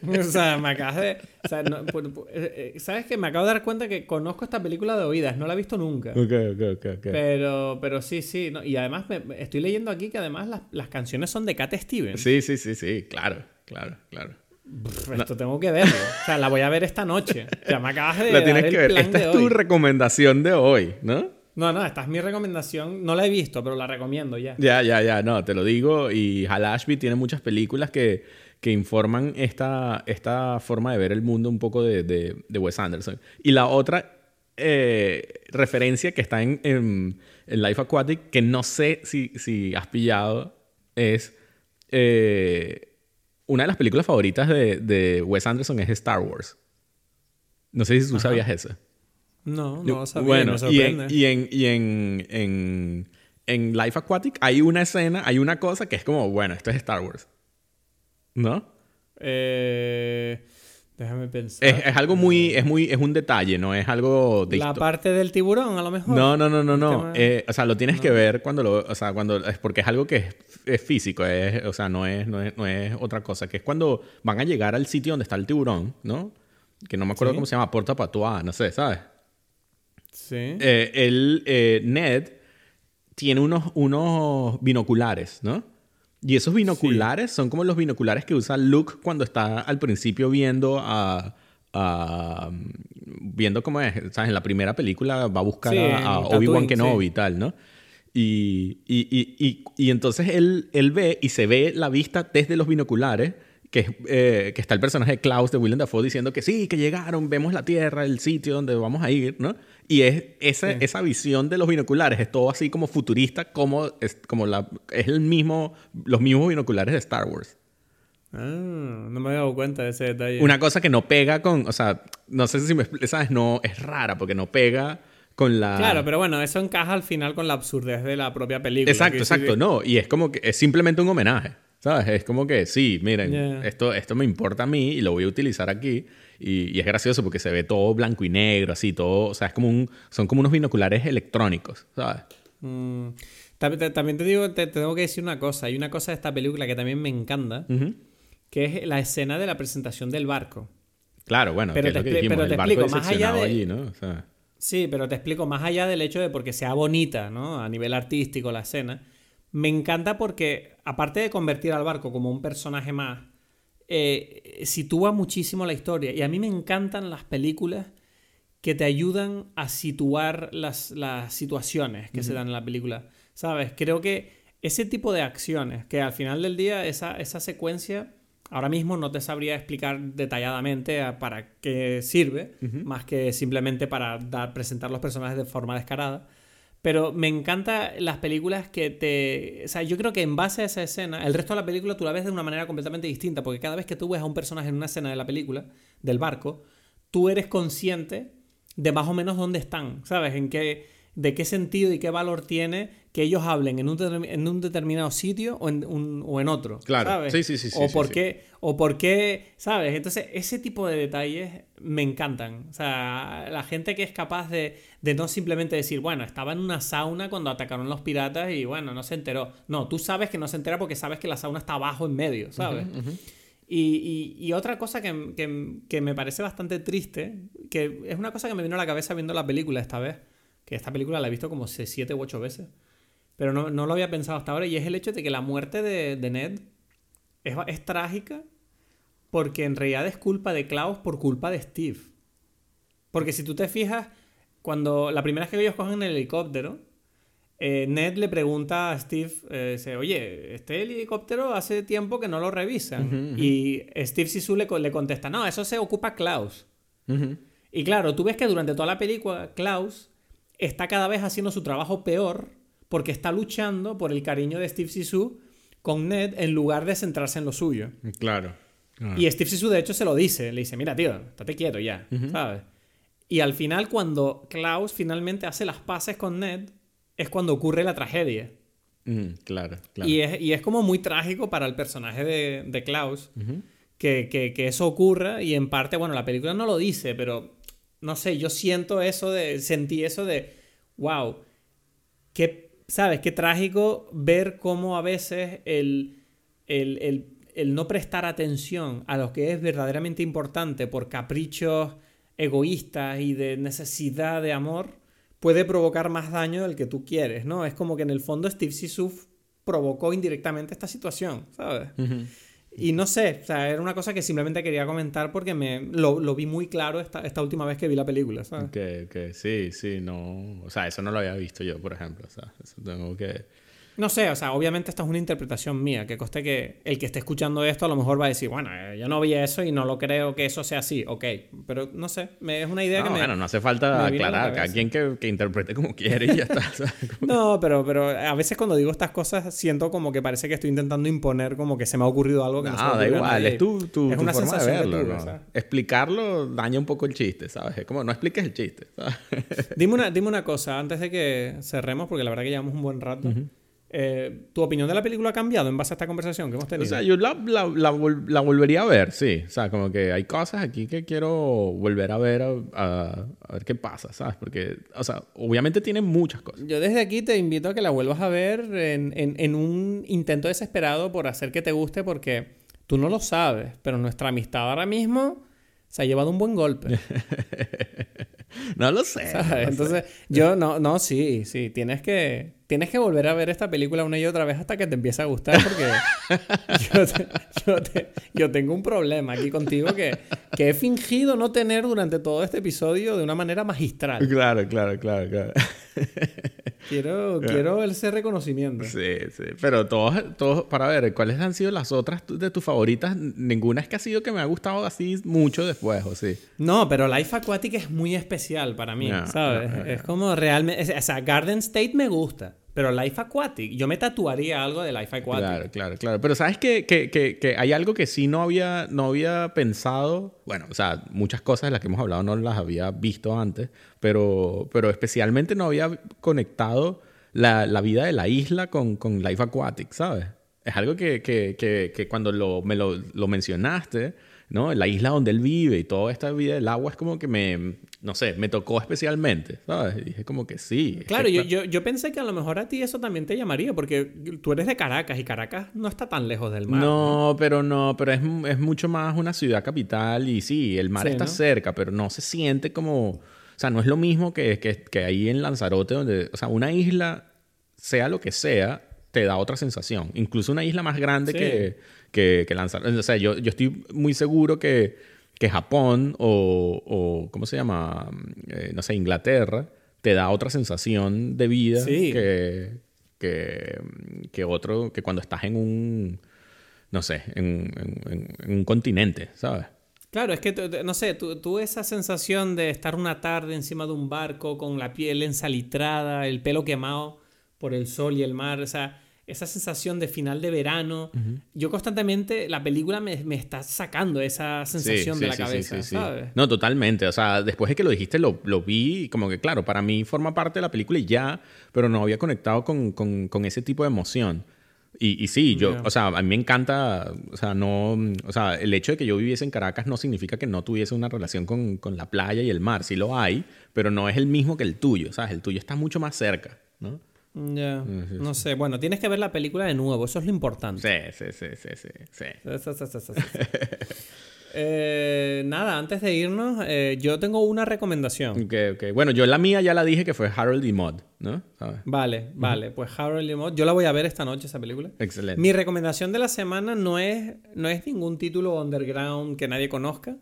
o sea, me acabas de. O sea, eh, eh, ¿Sabes qué? Me acabo de dar cuenta que conozco esta película de oídas, no la he visto nunca.
Ok, ok, ok. okay.
Pero, pero sí, sí. y además estoy leyendo aquí que además las, las, canciones son de Cat Stevens.
Sí, sí, sí, sí, claro, claro, claro.
esto tengo que verlo. O sea, la voy a ver esta noche. Ya me acabas de.
La tienes que ver. Esta es tu recomendación de hoy, ¿no?
No, no, esta es mi recomendación. No la he visto, pero la recomiendo ya.
Ya, ya, ya. No, te lo digo. Y Hal Ashby tiene muchas películas que, que informan esta, esta forma de ver el mundo un poco de, de, Wes Anderson. Y la otra eh, referencia que está en, en, Life Aquatic, que no sé si, si has pillado, es. Eh, una de las películas favoritas de, de, Wes Anderson es Star Wars. No sé si tú sabías eso.
No, no sabía.
Bueno, y, en, y, en, y en, en, Life Aquatic hay una escena, hay una cosa que es como, bueno, esto es Star Wars. ¿No?
Eh. Déjame pensar.
Es, algo muy, es muy, es un detalle, no es algo
de La parte del tiburón, a lo mejor.
No, no, no, no, no. Eh, o sea, lo tienes que ver cuando lo, o sea, cuando es porque es algo que es, físico, es, o sea, no es, no es, no es otra cosa, que es cuando van a llegar al sitio donde está el tiburón, ¿no? Que no me acuerdo cómo se llama, Porta Patois, no sé, ¿sabes?
Sí.
Eh, el eh, Ned tiene unos, unos binoculares, ¿no? Y esos binoculares son como los binoculares que usa Luke cuando está al principio viendo a... viendo cómo es, ¿sabes? En la primera película va a buscar a, Obi-Wan Kenobi y tal, ¿no? Y, y, y, y, entonces él, él ve y se ve la vista desde los binoculares que, eh, que, está el personaje Klaus de Willem Dafoe diciendo que sí, que llegaron, vemos la Tierra, el sitio donde vamos a ir, ¿no? Y es esa, esa visión de los binoculares, es todo así como futurista, como es, como la, es el mismo, los mismos binoculares de Star Wars.
Ah, no me había dado cuenta de ese detalle.
Una cosa que no pega con, o sea, no sé si me sabes, no, es rara porque no pega con la...
Claro, pero bueno, eso encaja al final con la absurdez de la propia película.
Exacto, exacto, no, y es como que es simplemente un homenaje. ¿Sabes? Es como que, sí, miren, esto, esto me importa a mí y lo voy a utilizar aquí. Y, es gracioso porque se ve todo blanco y negro, así, todo. O sea, es como un, son como unos binoculares electrónicos, ¿sabes?
Mm. También, te digo, te, tengo que decir una cosa. Hay una cosa de esta película que también me encanta, que es la escena de la presentación del barco.
Claro, bueno,
pero te, pero te explico, más allá de...
Allí, ¿no?
Sí, pero te explico, más allá del hecho de porque sea bonita, ¿no? A nivel artístico la escena me encanta porque, aparte de convertir al barco como un personaje más, eh, sitúa muchísimo la historia. Y a mí me encantan las películas que te ayudan a situar las, situaciones que se dan en la película. ¿Sabes? Creo que ese tipo de acciones, que al final del día esa, esa secuencia, ahora mismo no te sabría explicar detalladamente para qué sirve, más que simplemente para dar, presentar los personajes de forma descarada. Pero me encanta las películas que te... O sea, yo creo que en base a esa escena, el resto de la película tú la ves de una manera completamente distinta, porque cada vez que tú ves a un personaje en una escena de la película, del barco, tú eres consciente de más o menos dónde están, ¿sabes? En qué, de qué sentido y qué valor tiene que ellos hablen en un, en un determinado sitio o en, un, o en otro.
Claro,
¿sabes?
sí, sí, sí.
O, por Qué, o por qué, ¿sabes? Entonces, ese tipo de detalles me encantan. O sea, la gente que es capaz de, de no simplemente decir, bueno, estaba en una sauna cuando atacaron los piratas y bueno, no se enteró. No, tú sabes que no se entera porque sabes que la sauna está abajo en medio, ¿sabes? Y, y, otra cosa que, que, que me parece bastante triste, que es una cosa que me vino a la cabeza viendo la película esta vez, que esta película la he visto como siete u ocho veces pero no, lo había pensado hasta ahora, y es el hecho de que la muerte de, Ned es, trágica porque en realidad es culpa de Klaus por culpa de Steve. Porque si tú te fijas, cuando la primera vez que ellos cogen el helicóptero, eh, Ned le pregunta a Steve, eh, dice, oye, este helicóptero hace tiempo que no lo revisan. Y Steve Sisu le, le, contesta, no, eso se ocupa Klaus. Y claro, tú ves que durante toda la película Klaus está cada vez haciendo su trabajo peor porque está luchando por el cariño de Steve Sisu con Ned en lugar de centrarse en lo suyo.
Claro.
Y Steve Sisu de hecho se lo dice, le dice, mira tío, estate quieto ya, ¿sabes? Y al final cuando Klaus finalmente hace las paces con Ned, es cuando ocurre la tragedia.
claro, claro.
Y es, y es, como muy trágico para el personaje de, de Klaus que, que, que, eso ocurra y en parte, bueno, la película no lo dice, pero no sé, yo siento eso de, sentí eso de, wow, qué ¿sabes? Qué trágico ver cómo a veces el, el, no prestar atención a lo que es verdaderamente importante por caprichos egoístas y de necesidad de amor puede provocar más daño del que tú quieres, ¿no? Es como que en el fondo Steve Sisu provocó indirectamente esta situación, ¿sabes? Y no sé, o sea, era una cosa que simplemente quería comentar porque me lo, lo vi muy claro esta, esta, última vez que vi la película, ¿sabes?
Que, que sí, sí, no. O sea, eso no lo había visto yo, por ejemplo. O sea, eso tengo que.
No sé, o sea, obviamente esta es una interpretación mía, que coste que el que esté escuchando esto a lo mejor va a decir, bueno, eh, yo no vi eso y no lo creo que eso sea así, ok, pero no sé, es una idea que me...
Bueno, no hace falta aclarar, cada quien que, que, interprete como quiere y ya está.
no, pero, pero a veces cuando digo estas cosas siento como que parece que estoy intentando imponer como que se me ha ocurrido algo que no,
no da igual, es tu, tu, es una forma de verlo. Explicarlo daña un poco el chiste, ¿sabes? Es como no expliques el chiste, ¿sabes?
dime, una, dime una cosa, antes de que cerremos, porque la verdad que llevamos un buen rato. Eh, ¿Tu opinión de la película ha cambiado en base a esta conversación que hemos tenido?
O sea, yo la, la, la, volvería a ver, sí. O sea, como que hay cosas aquí que quiero volver a ver, a, ver qué pasa, ¿sabes? Porque, o sea, obviamente tiene muchas cosas.
Yo desde aquí te invito a que la vuelvas a ver en, en, en un intento desesperado por hacer que te guste, porque tú no lo sabes, pero nuestra amistad ahora mismo se ha llevado un buen golpe.
no lo sé.
Entonces, yo no, no, sí, sí, tienes que, tienes que volver a ver esta película una y otra vez hasta que te empiece a gustar, porque yo, yo, tengo un problema aquí contigo que, que he fingido no tener durante todo este episodio de una manera magistral.
Claro, claro, claro, claro.
Quiero, quiero ese reconocimiento.
Sí, sí. Pero todos, todos, para ver, ¿cuáles han sido las otras de tus favoritas? Ninguna es que ha sido que me ha gustado así mucho después, ¿o sí?
No, pero Life Aquatic es muy especial para mí, ¿sabes? es como realmente... O sea, Garden State me gusta. Pero Life Aquatic, yo me tatuaría algo de Life Aquatic.
Claro, claro, claro. Pero sabes que, que, que, hay algo que sí no había, no había pensado. Bueno, o sea, muchas cosas de las que hemos hablado no las había visto antes, pero, pero especialmente no había conectado la, la vida de la isla con, con Life Aquatic, ¿sabes? Es algo que, cuando me lo, lo mencionaste, ¿no? La isla donde él vive y toda esta vida del agua es como que me, no sé, me tocó especialmente, ¿sabes? Y dije como que sí.
Claro, yo, yo, yo, pensé que a lo mejor a ti eso también te llamaría, porque tú eres de Caracas y Caracas no está tan lejos del mar.
No, pero no, pero es, es, mucho más una ciudad capital y sí, el mar está cerca, pero no se siente como... O sea, no es lo mismo que, que, que ahí en Lanzarote, donde, o sea, una isla, sea lo que sea, te da otra sensación. Incluso una isla más grande que, que, que. O sea, yo, yo estoy muy seguro que, que Japón o, o, ¿cómo se llama? Eh, no sé, Inglaterra, te da otra sensación de vida que, que, que, otro, que cuando estás en un, no sé, en, en, un continente, ¿sabes?
Claro, es que, no sé, tú, tú, esa sensación de estar una tarde encima de un barco con la piel ensalitrada, el pelo quemado por el sol y el mar, o sea, esa sensación de final de verano. Yo constantemente, la película me, me está sacando esa sensación de la cabeza, ¿sabes?
No, totalmente. O sea, después de que lo dijiste, lo, lo, vi como que, claro, para mí forma parte de la película y ya, pero no había conectado con, con, con ese tipo de emoción. Y, y sí, yo, o sea, a mí me encanta, o sea, no, o sea, el hecho de que yo viviese en Caracas no significa que no tuviese una relación con, con la playa y el mar. Sí lo hay, pero no es el mismo que el tuyo, ¿sabes? El tuyo está mucho más cerca, ¿no?
Ya, no sé. Bueno, tienes que ver la película de nuevo, eso es lo importante.
Sí, sí, sí, sí, sí.
eh, nada, antes de irnos, eh, yo tengo una recomendación.
Ok, ok. Bueno, yo la mía ya la dije que fue Harold y Mod, ¿no?
Vale, vale. Pues Harold y Mod, yo la voy a ver esta noche, esa película.
Excelente.
Mi recomendación de la semana no es, no es ningún título underground que nadie conozca.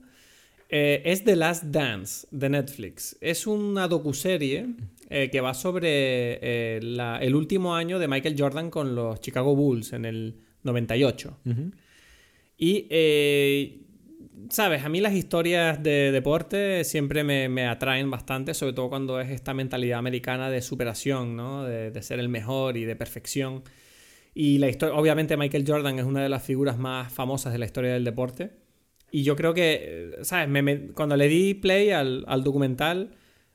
Eh, es The Last Dance de Netflix. Es una docuserie eh, que va sobre eh, el último año de Michael Jordan con los Chicago Bulls en el 98. Y, sabes, a mí las historias de deporte siempre me, atraen bastante, sobre todo cuando es esta mentalidad americana de superación, ¿no? de, de ser el mejor y de perfección. Y la historia, obviamente Michael Jordan es una de las figuras más famosas de la historia del deporte. Y yo creo que, ¿sabes? cuando le di play al, documental,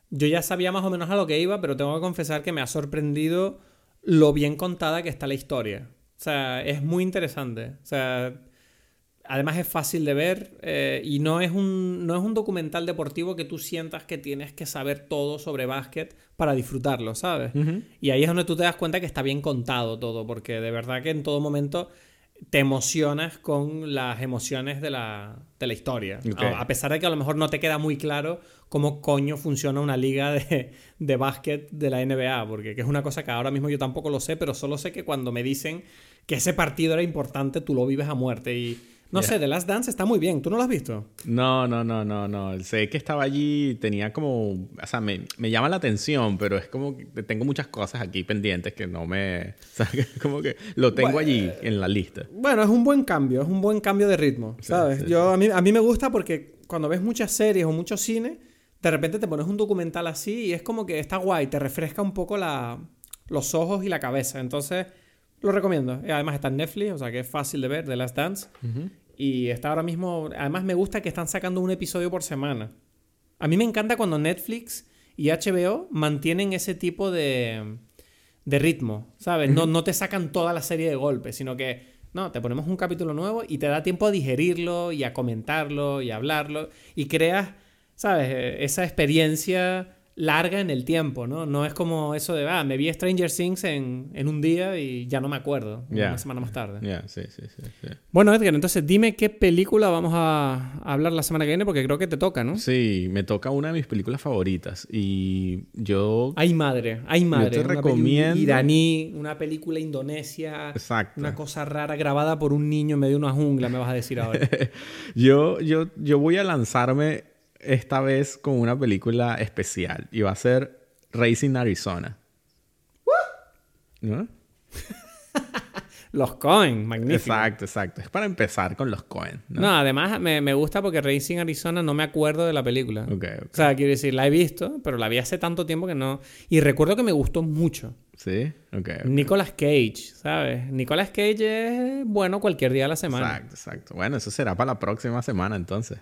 yo ya sabía más o menos a lo que iba, pero tengo que confesar que me ha sorprendido lo bien contada que está la historia. O sea, es muy interesante. O sea, además es fácil de ver eh, y no es, un, no es un documental deportivo que tú sientas que tienes que saber todo sobre básquet para disfrutarlo, ¿sabes? Y ahí es donde tú te das cuenta que está bien contado todo, porque de verdad que en todo momento te emocionas con las emociones de la, de la historia. A, pesar de que a lo mejor no te queda muy claro cómo coño funciona una liga de, de básquet de la NBA, porque es una cosa que ahora mismo yo tampoco lo sé, pero solo sé que cuando me dicen que ese partido era importante, tú lo vives a muerte y no sé, The Last Dance está muy bien. ¿Tú no lo has visto?
No, no, no, no, no. Sé que estaba allí, tenía como... O sea, me, llama la atención, pero es como que tengo muchas cosas aquí pendientes que no me... O sea, como que lo tengo allí en la lista.
Bueno, es un buen cambio, es un buen cambio de ritmo, ¿sabes? Yo, A, mí, a mí me gusta porque cuando ves muchas series o mucho cine, de repente te pones un documental así y es como que está guay, te refresca un poco la, los ojos y la cabeza. Entonces... Lo recomiendo. Además está en Netflix, o sea que es fácil de ver, The Last Dance. Y está ahora mismo... Además me gusta que están sacando un episodio por semana. A mí me encanta cuando Netflix y HBO mantienen ese tipo de, de ritmo, ¿sabes? no, no te sacan toda la serie de golpes, sino que, no, te ponemos un capítulo nuevo y te da tiempo a digerirlo y a comentarlo y a hablarlo y creas, ¿sabes? Esa experiencia larga en el tiempo, ¿no? No es como eso de, ah, me vi Stranger Things en, en un día y ya no me acuerdo, una semana más tarde.
Ya, sí, sí, sí,
Bueno, Edgar, entonces dime qué película vamos a hablar la semana que viene porque creo que te toca, ¿no?
Sí, me toca una de mis películas favoritas y yo...
Ay madre, ay madre. Yo te recomiendo... Iraní, una película indonesia.
Exacto.
Una cosa rara grabada por un niño en medio de una jungla, me vas a decir ahora.
yo, yo, yo voy a lanzarme esta vez con una película especial y va a ser Racing Arizona.
¿No? los Cohen, magnífico.
Exacto, exacto. Es para empezar con los Cohen.
¿no? además me, gusta porque Racing Arizona no me acuerdo de la película. O sea, quiero decir, la he visto, pero la vi hace tanto tiempo que no. Y recuerdo que me gustó mucho.
Sí, ok.
Nicolas Cage, ¿sabes? Nicolas Cage es bueno cualquier día de la semana.
Exacto, exacto. Bueno, eso será para la próxima semana entonces.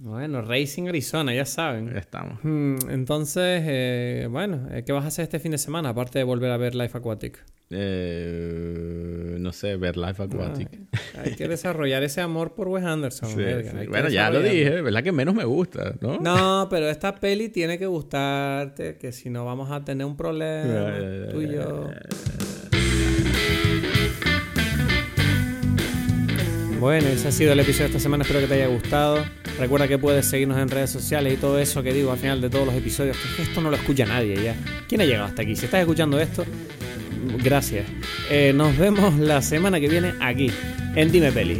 Bueno, Racing Arizona, ya saben.
Ya estamos.
Hmm, entonces, eh, bueno, eh, ¿qué vas a hacer este fin de semana aparte de volver a ver Life Aquatic?
Eh, no sé, ver Life Aquatic.
hay que desarrollar ese amor por Wes Anderson.
Bueno, ya lo dije, ¿verdad que menos me gusta? ¿no?
No, pero esta peli tiene que gustarte, que si no vamos a tener un problema, tú y yo. Bueno, ese ha sido el episodio de esta semana. Espero que te haya gustado. Recuerda que puedes seguirnos en redes sociales y todo eso que digo al final de todos los episodios. Que esto no lo escucha nadie ya. ¿Quién ha llegado hasta aquí? Si estás escuchando esto, gracias. Eh, nos vemos la semana que viene aquí, en Dime Peli.